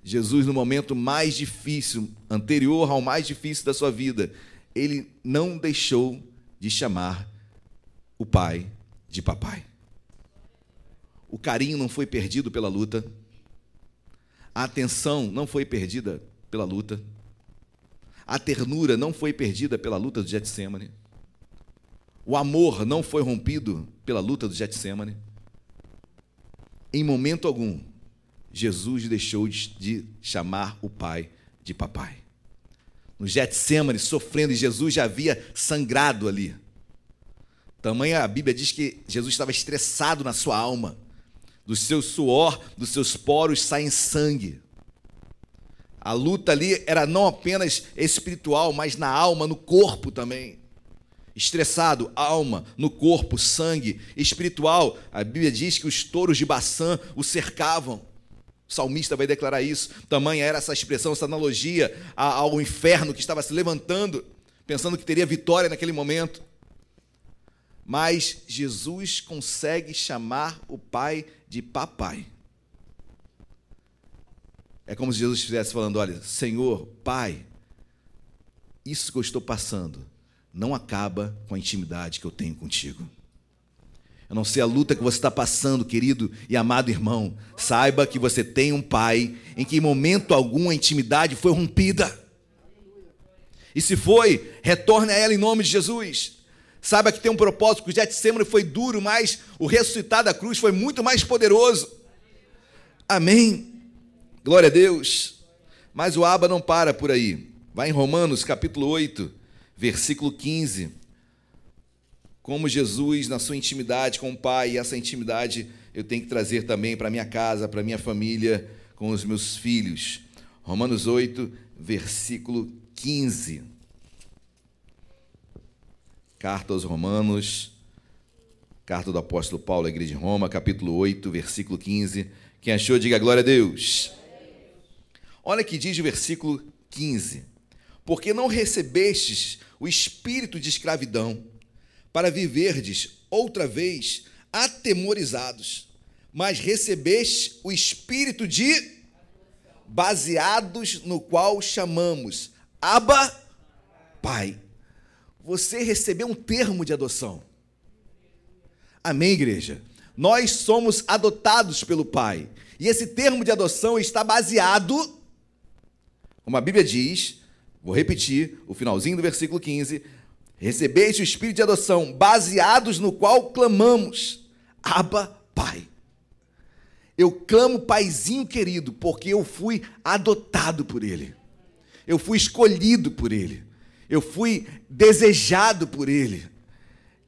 Jesus, no momento mais difícil, anterior ao mais difícil da sua vida, ele não deixou de chamar o pai de papai. O carinho não foi perdido pela luta, a atenção não foi perdida pela luta, a ternura não foi perdida pela luta do Getsemane, o amor não foi rompido pela luta do Getsemane. Em momento algum, Jesus deixou de chamar o pai de papai. No Getsemane, sofrendo, e Jesus já havia sangrado ali. Tamanha a Bíblia diz que Jesus estava estressado na sua alma. Do seu suor, dos seus poros saem sangue. A luta ali era não apenas espiritual, mas na alma, no corpo também. Estressado, alma, no corpo, sangue, espiritual. A Bíblia diz que os touros de Baçã o cercavam. O salmista vai declarar isso. Tamanha era essa expressão, essa analogia ao inferno que estava se levantando, pensando que teria vitória naquele momento. Mas Jesus consegue chamar o pai de papai. É como se Jesus estivesse falando: olha, Senhor, Pai, isso que eu estou passando não acaba com a intimidade que eu tenho contigo. Eu não sei a luta que você está passando, querido e amado irmão. Saiba que você tem um pai em que em momento algum a intimidade foi rompida. E se foi, retorne a ela em nome de Jesus. Saiba que tem um propósito, que o Getsemane foi duro, mas o ressuscitar da cruz foi muito mais poderoso. Amém. Glória a Deus. Mas o Aba não para por aí. Vai em Romanos capítulo 8, versículo 15 como Jesus na sua intimidade com o Pai, e essa intimidade eu tenho que trazer também para minha casa, para minha família, com os meus filhos. Romanos 8, versículo 15. Carta aos Romanos, carta do apóstolo Paulo à igreja de Roma, capítulo 8, versículo 15. Quem achou, diga glória a Deus. Olha que diz o versículo 15: Porque não recebestes o espírito de escravidão para viverdes outra vez atemorizados, mas recebeste o espírito de baseados no qual chamamos Abba Pai. Você recebeu um termo de adoção. Amém, igreja? Nós somos adotados pelo Pai. E esse termo de adoção está baseado, como a Bíblia diz, vou repetir o finalzinho do versículo 15, Recebeste o espírito de adoção, baseados no qual clamamos: Abba, Pai. Eu clamo, Paizinho querido, porque eu fui adotado por Ele. Eu fui escolhido por Ele. Eu fui desejado por Ele.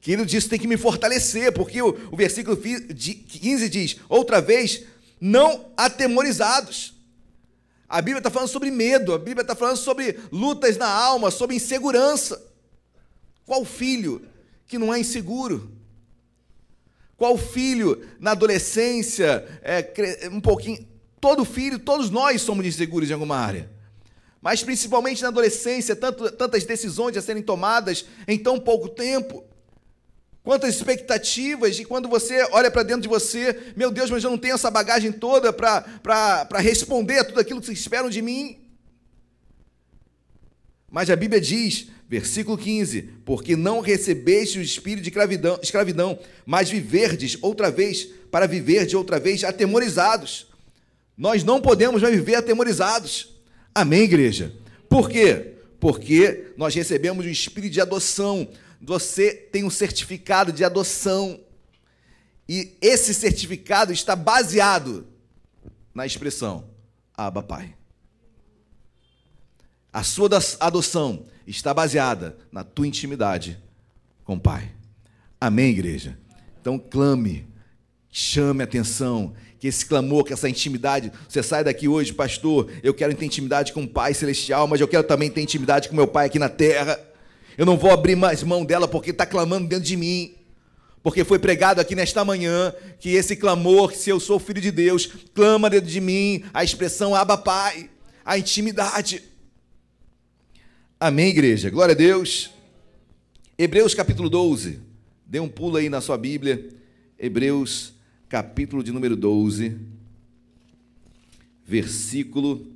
Querido, disso tem que me fortalecer, porque o, o versículo 15 diz: outra vez, não atemorizados. A Bíblia está falando sobre medo, a Bíblia está falando sobre lutas na alma, sobre insegurança. Qual filho que não é inseguro? Qual filho na adolescência, é, um pouquinho. Todo filho, todos nós somos inseguros em alguma área. Mas principalmente na adolescência, tanto, tantas decisões a serem tomadas em tão pouco tempo. Quantas expectativas, e quando você olha para dentro de você, meu Deus, mas eu não tenho essa bagagem toda para responder a tudo aquilo que vocês esperam de mim. Mas a Bíblia diz, versículo 15: Porque não recebeste o espírito de escravidão, escravidão mas viverdes outra vez, para viver de outra vez atemorizados. Nós não podemos mais viver atemorizados. Amém, igreja? Por quê? Porque nós recebemos o espírito de adoção. Você tem um certificado de adoção. E esse certificado está baseado na expressão Abba Pai. A sua adoção está baseada na tua intimidade com o Pai. Amém, igreja? Então clame, chame atenção, que esse clamor, que essa intimidade, você sai daqui hoje, pastor, eu quero ter intimidade com o Pai Celestial, mas eu quero também ter intimidade com meu Pai aqui na terra. Eu não vou abrir mais mão dela porque está clamando dentro de mim. Porque foi pregado aqui nesta manhã que esse clamor, se eu sou filho de Deus, clama dentro de mim a expressão Abba Pai, a intimidade. Amém, igreja? Glória a Deus. Hebreus capítulo 12. Dê um pulo aí na sua Bíblia. Hebreus capítulo de número 12. Versículo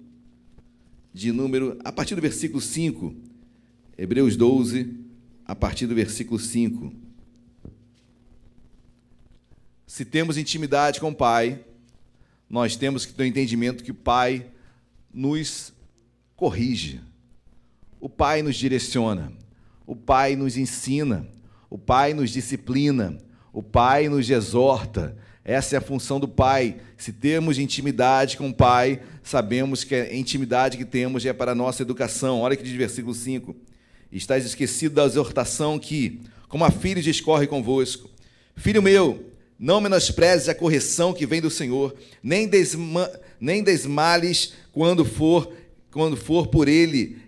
de número. A partir do versículo 5. Hebreus 12, a partir do versículo 5. Se temos intimidade com o Pai, nós temos que ter o entendimento que o Pai nos corrige o Pai nos direciona, o Pai nos ensina, o Pai nos disciplina, o Pai nos exorta. Essa é a função do Pai. Se temos intimidade com o Pai, sabemos que a intimidade que temos é para a nossa educação. Olha que diz versículo 5. Estás esquecido da exortação que, como a filha, discorre convosco. Filho meu, não menosprezes a correção que vem do Senhor, nem, desma, nem desmales quando for, quando for por ele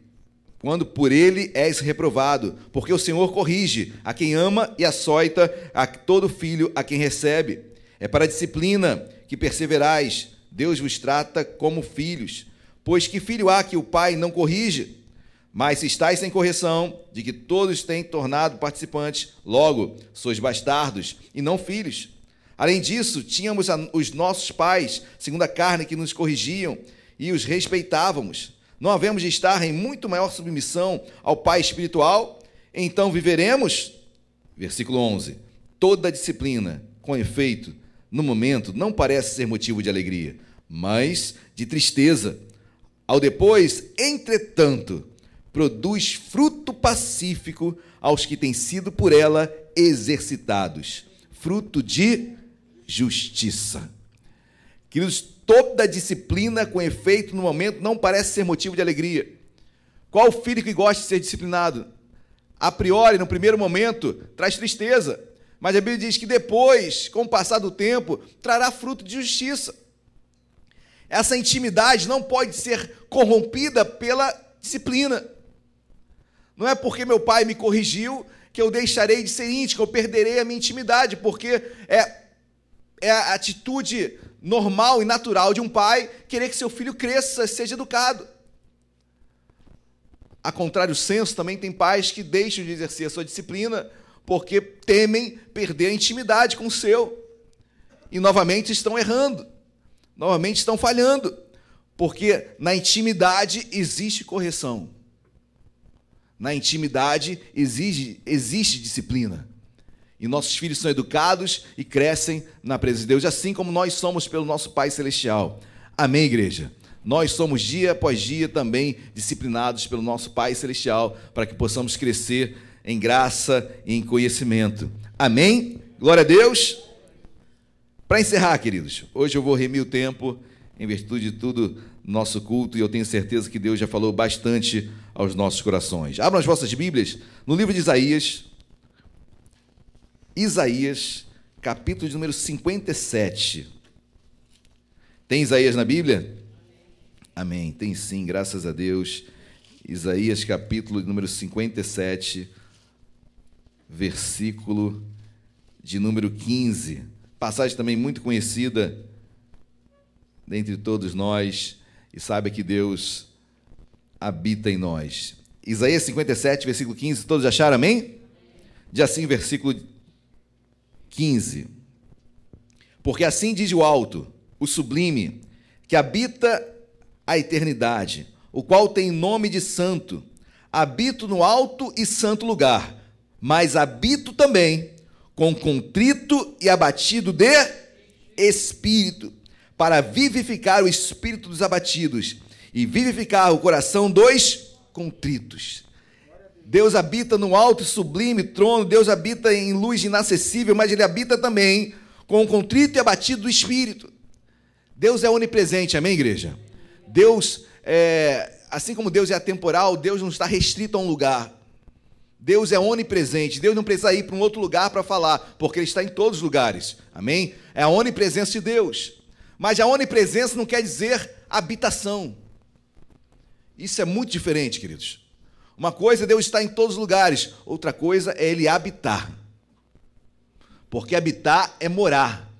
quando por ele és reprovado, porque o Senhor corrige a quem ama e açoita a todo filho a quem recebe. É para a disciplina que perseverais. Deus vos trata como filhos. Pois que filho há que o pai não corrige? Mas se estáis sem correção, de que todos têm tornado participantes, logo sois bastardos e não filhos. Além disso, tínhamos os nossos pais, segundo a carne, que nos corrigiam e os respeitávamos. Não havemos de estar em muito maior submissão ao Pai espiritual? Então viveremos. Versículo 11. Toda disciplina, com efeito, no momento, não parece ser motivo de alegria, mas de tristeza. Ao depois, entretanto, produz fruto pacífico aos que têm sido por ela exercitados fruto de justiça. Queridos, toda disciplina com efeito no momento não parece ser motivo de alegria. Qual filho que gosta de ser disciplinado? A priori, no primeiro momento, traz tristeza. Mas a Bíblia diz que depois, com o passar do tempo, trará fruto de justiça. Essa intimidade não pode ser corrompida pela disciplina. Não é porque meu pai me corrigiu que eu deixarei de ser íntimo, eu perderei a minha intimidade, porque é, é a atitude normal e natural de um pai querer que seu filho cresça, seja educado. A contrário senso, também tem pais que deixam de exercer a sua disciplina porque temem perder a intimidade com o seu. E novamente estão errando, novamente estão falhando, porque na intimidade existe correção. Na intimidade exige, existe disciplina. E nossos filhos são educados e crescem na presença de Deus, assim como nós somos pelo nosso Pai Celestial. Amém, igreja? Nós somos dia após dia também disciplinados pelo nosso Pai Celestial para que possamos crescer em graça e em conhecimento. Amém? Glória a Deus. Para encerrar, queridos, hoje eu vou remir o tempo em virtude de tudo nosso culto e eu tenho certeza que Deus já falou bastante aos nossos corações. Abram as vossas Bíblias no livro de Isaías, Isaías, capítulo de número 57. Tem Isaías na Bíblia? Amém. Tem sim, graças a Deus. Isaías, capítulo de número 57, versículo de número 15. Passagem também muito conhecida dentre todos nós e sabe que Deus habita em nós. Isaías 57, versículo 15, todos acharam amém? Diz assim, versículo 15. Porque assim diz o alto, o sublime, que habita a eternidade, o qual tem nome de santo. habito no alto e santo lugar, mas habito também com contrito e abatido de espírito, para vivificar o espírito dos abatidos e vivificar o coração dos contritos. Deus habita no alto e sublime trono, Deus habita em luz inacessível, mas Ele habita também com o contrito e abatido do espírito. Deus é onipresente, amém, igreja? Deus, é, assim como Deus é atemporal, Deus não está restrito a um lugar. Deus é onipresente, Deus não precisa ir para um outro lugar para falar, porque Ele está em todos os lugares, amém? É a onipresença de Deus. Mas a onipresença não quer dizer habitação. Isso é muito diferente, queridos. Uma coisa é Deus estar em todos os lugares, outra coisa é Ele habitar. Porque habitar é morar.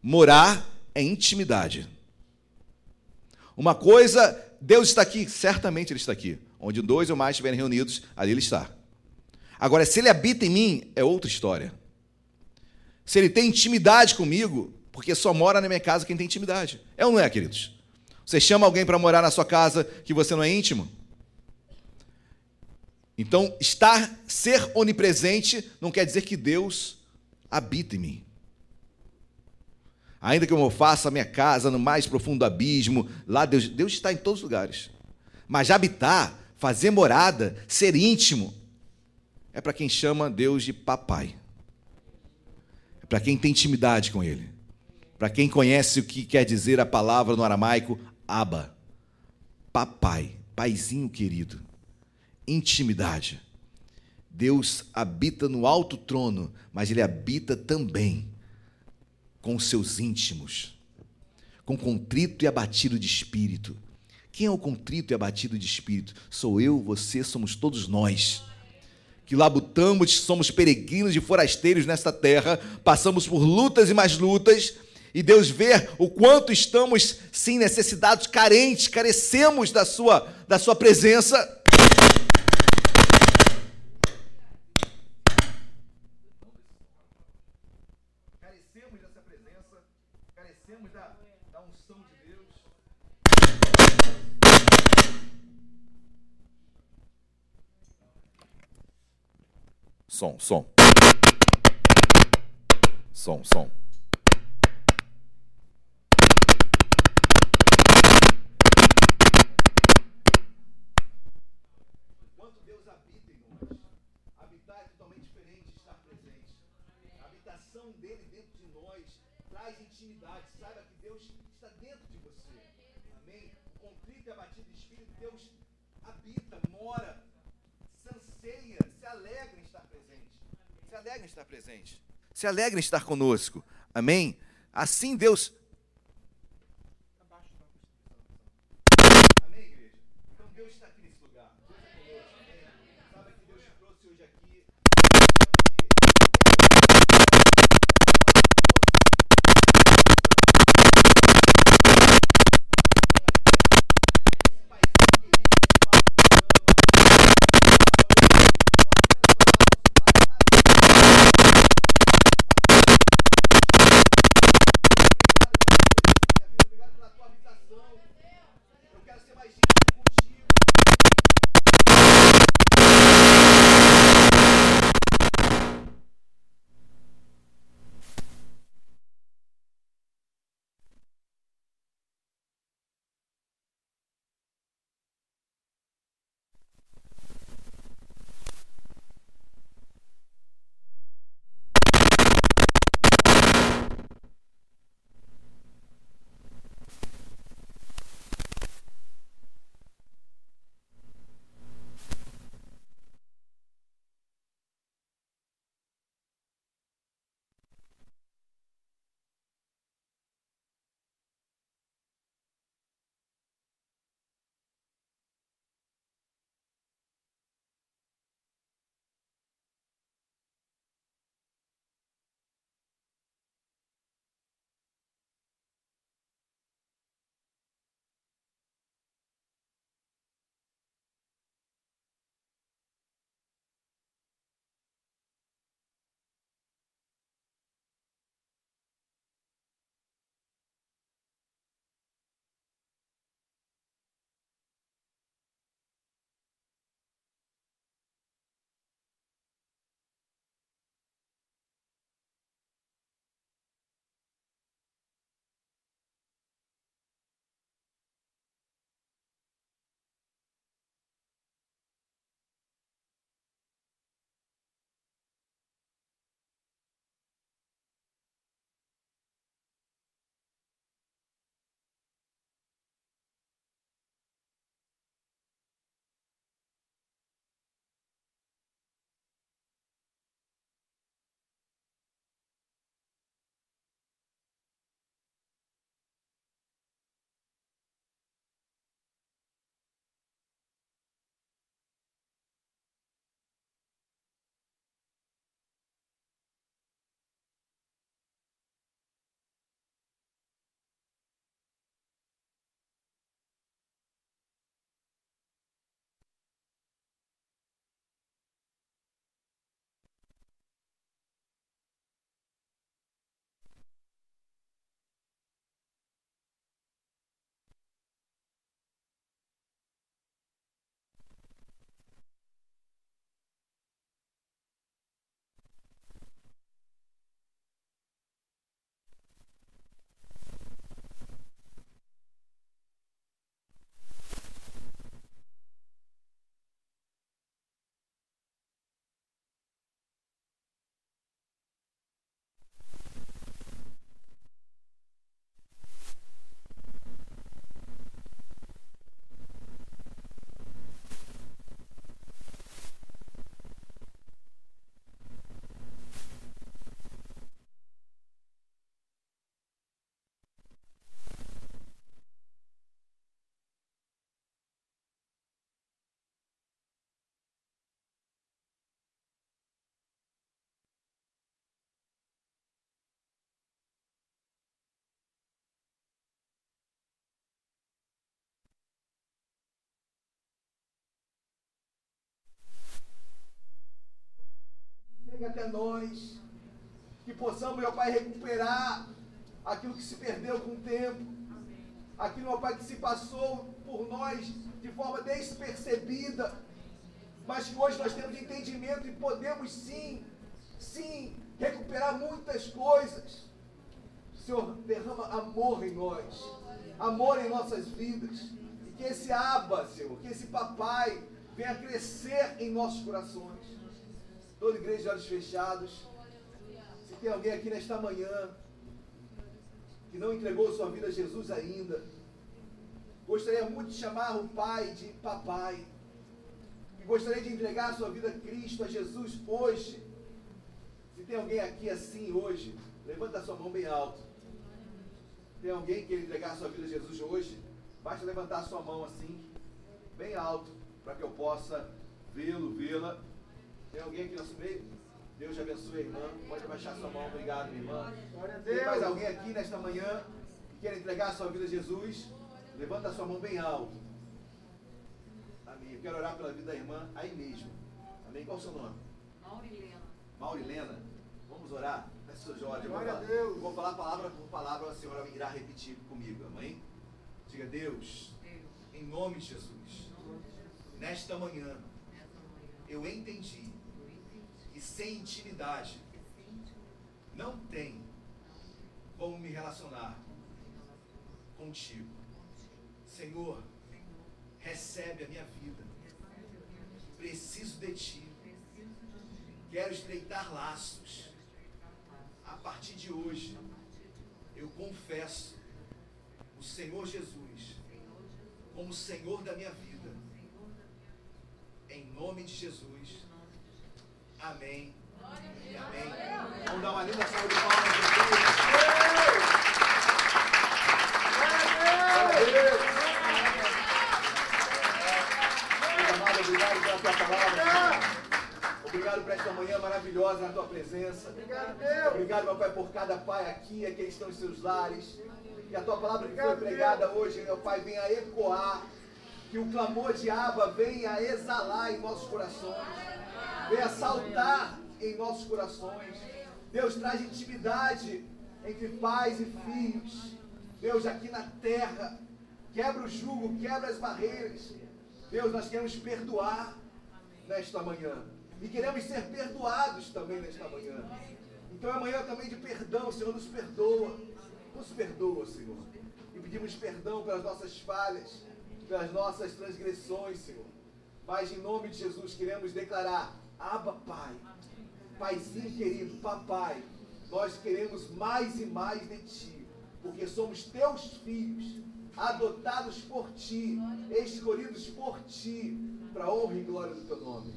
Morar é intimidade. Uma coisa, Deus está aqui, certamente Ele está aqui. Onde dois ou mais estiverem reunidos, ali Ele está. Agora, se Ele habita em mim, é outra história. Se Ele tem intimidade comigo, porque só mora na minha casa quem tem intimidade. É ou não é, queridos? Você chama alguém para morar na sua casa que você não é íntimo? Então, estar, ser onipresente não quer dizer que Deus habita em mim. Ainda que eu faça a minha casa no mais profundo abismo, lá Deus, Deus está em todos os lugares. Mas habitar, fazer morada, ser íntimo, é para quem chama Deus de papai. É para quem tem intimidade com Ele. Para quem conhece o que quer dizer a palavra no aramaico, Aba. Papai, paizinho querido intimidade. Deus habita no alto trono, mas ele habita também com seus íntimos, com contrito e abatido de espírito. Quem é o contrito e abatido de espírito? Sou eu, você, somos todos nós. Que labutamos, somos peregrinos e forasteiros nesta terra, passamos por lutas e mais lutas, e Deus vê o quanto estamos sim necessitados, carentes, carecemos da sua da sua presença. Carecemos dessa presença, carecemos da, da unção de Deus. Som, som. Som, som. Deus habita em nós. Habitar é totalmente diferente de estar presente. A habitação dele dentro de nós traz intimidade. Saiba que Deus está dentro de você. Amém? E abatido espírito, Deus habita, mora, se anseia, se alegra em estar presente. Se alegra em estar presente. Se alegra em estar conosco. Amém? Assim Deus. Nós. Que possamos, meu Pai, recuperar aquilo que se perdeu com o tempo. Aquilo, meu Pai, que se passou por nós de forma despercebida. Mas que hoje nós temos entendimento e podemos sim, sim, recuperar muitas coisas. Senhor, derrama amor em nós, amor em nossas vidas. E que esse aba, Senhor, que esse papai venha crescer em nossos corações. Toda igreja de olhos fechados. Se tem alguém aqui nesta manhã que não entregou sua vida a Jesus ainda, gostaria muito de chamar o pai de papai. Que gostaria de entregar sua vida a Cristo, a Jesus hoje. Se tem alguém aqui assim hoje, levanta sua mão bem alto. Tem alguém que quer entregar sua vida a Jesus hoje? Basta levantar sua mão assim, bem alto, para que eu possa vê-lo, vê-la. Tem alguém aqui no nosso meio? Deus te abençoe, irmã. Pode abaixar sua mão. Obrigado, minha irmã. Tem mais alguém aqui nesta manhã que quer entregar a sua vida a Jesus? Levanta a sua mão bem alto. Amém. Eu quero orar pela vida da irmã aí mesmo. Amém. Qual o seu nome? Maurilena. Maurilena. Vamos orar? Pastor Jorge, eu vou, Glória a falar, Deus. vou falar palavra por palavra, a senhora irá repetir comigo, amém? Diga, Deus, em nome de Jesus, nesta manhã, eu entendi que sem intimidade não tem como me relacionar contigo. Senhor, recebe a minha vida. Preciso de ti. Quero estreitar laços. A partir de hoje, eu confesso o Senhor Jesus como Senhor da minha vida. Em nome de Jesus. Amém. E amém. Vamos dar uma linda salva de palmas. Glória a Deus. Deus amado, obrigado pela tua palavra. Obrigado por esta manhã maravilhosa na tua presença. Obrigado, Deus. Obrigado, meu Pai, por cada pai aqui, aqueles que estão em seus lares. Que a tua palavra que foi pregada hoje, meu Pai, venha ecoar. Que o clamor de Abba venha exalar em nossos corações. Venha saltar em nossos corações. Deus traz intimidade entre pais e filhos. Deus, aqui na terra, quebra o jugo, quebra as barreiras. Deus, nós queremos perdoar nesta manhã. E queremos ser perdoados também nesta manhã. Então é manhã também de perdão, Senhor, nos perdoa. Nos perdoa, Senhor. E pedimos perdão pelas nossas falhas, pelas nossas transgressões, Senhor. Mas em nome de Jesus queremos declarar: Abba, Pai, Paizinho querido, Papai, nós queremos mais e mais de Ti, porque somos Teus filhos, adotados por Ti, escolhidos por Ti, para honra e glória do Teu nome.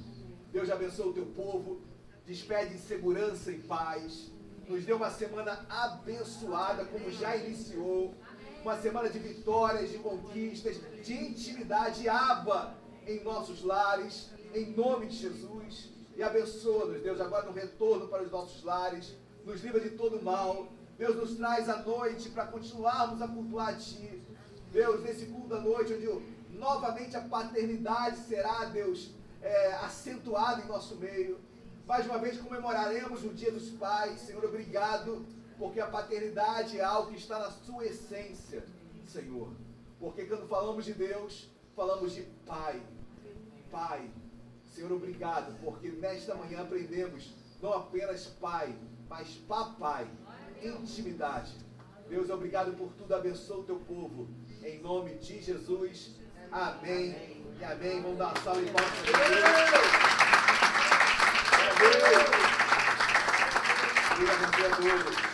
Deus abençoe o Teu povo, despede em segurança e paz, nos dê uma semana abençoada, como já iniciou, uma semana de vitórias, de conquistas, de intimidade, aba em nossos lares, em nome de Jesus. E abençoa-nos, Deus, agora no retorno para os nossos lares, nos livra de todo mal. Deus nos traz a noite para continuarmos a cultuar a Ti. Deus, nesse culto da noite, onde novamente a paternidade será, Deus, é, acentuada em nosso meio. Mais uma vez comemoraremos o Dia dos Pais. Senhor, obrigado, porque a paternidade é algo que está na sua essência, Senhor. Porque quando falamos de Deus, falamos de Pai. Pai. Senhor, obrigado, porque nesta manhã aprendemos não apenas Pai, mas Papai. Intimidade. Deus, obrigado por tudo. Abençoa o teu povo. Em nome de Jesus. Amém. E amém. Vamos dar uma salva palmas para Deus. Deus. Glória a Deus.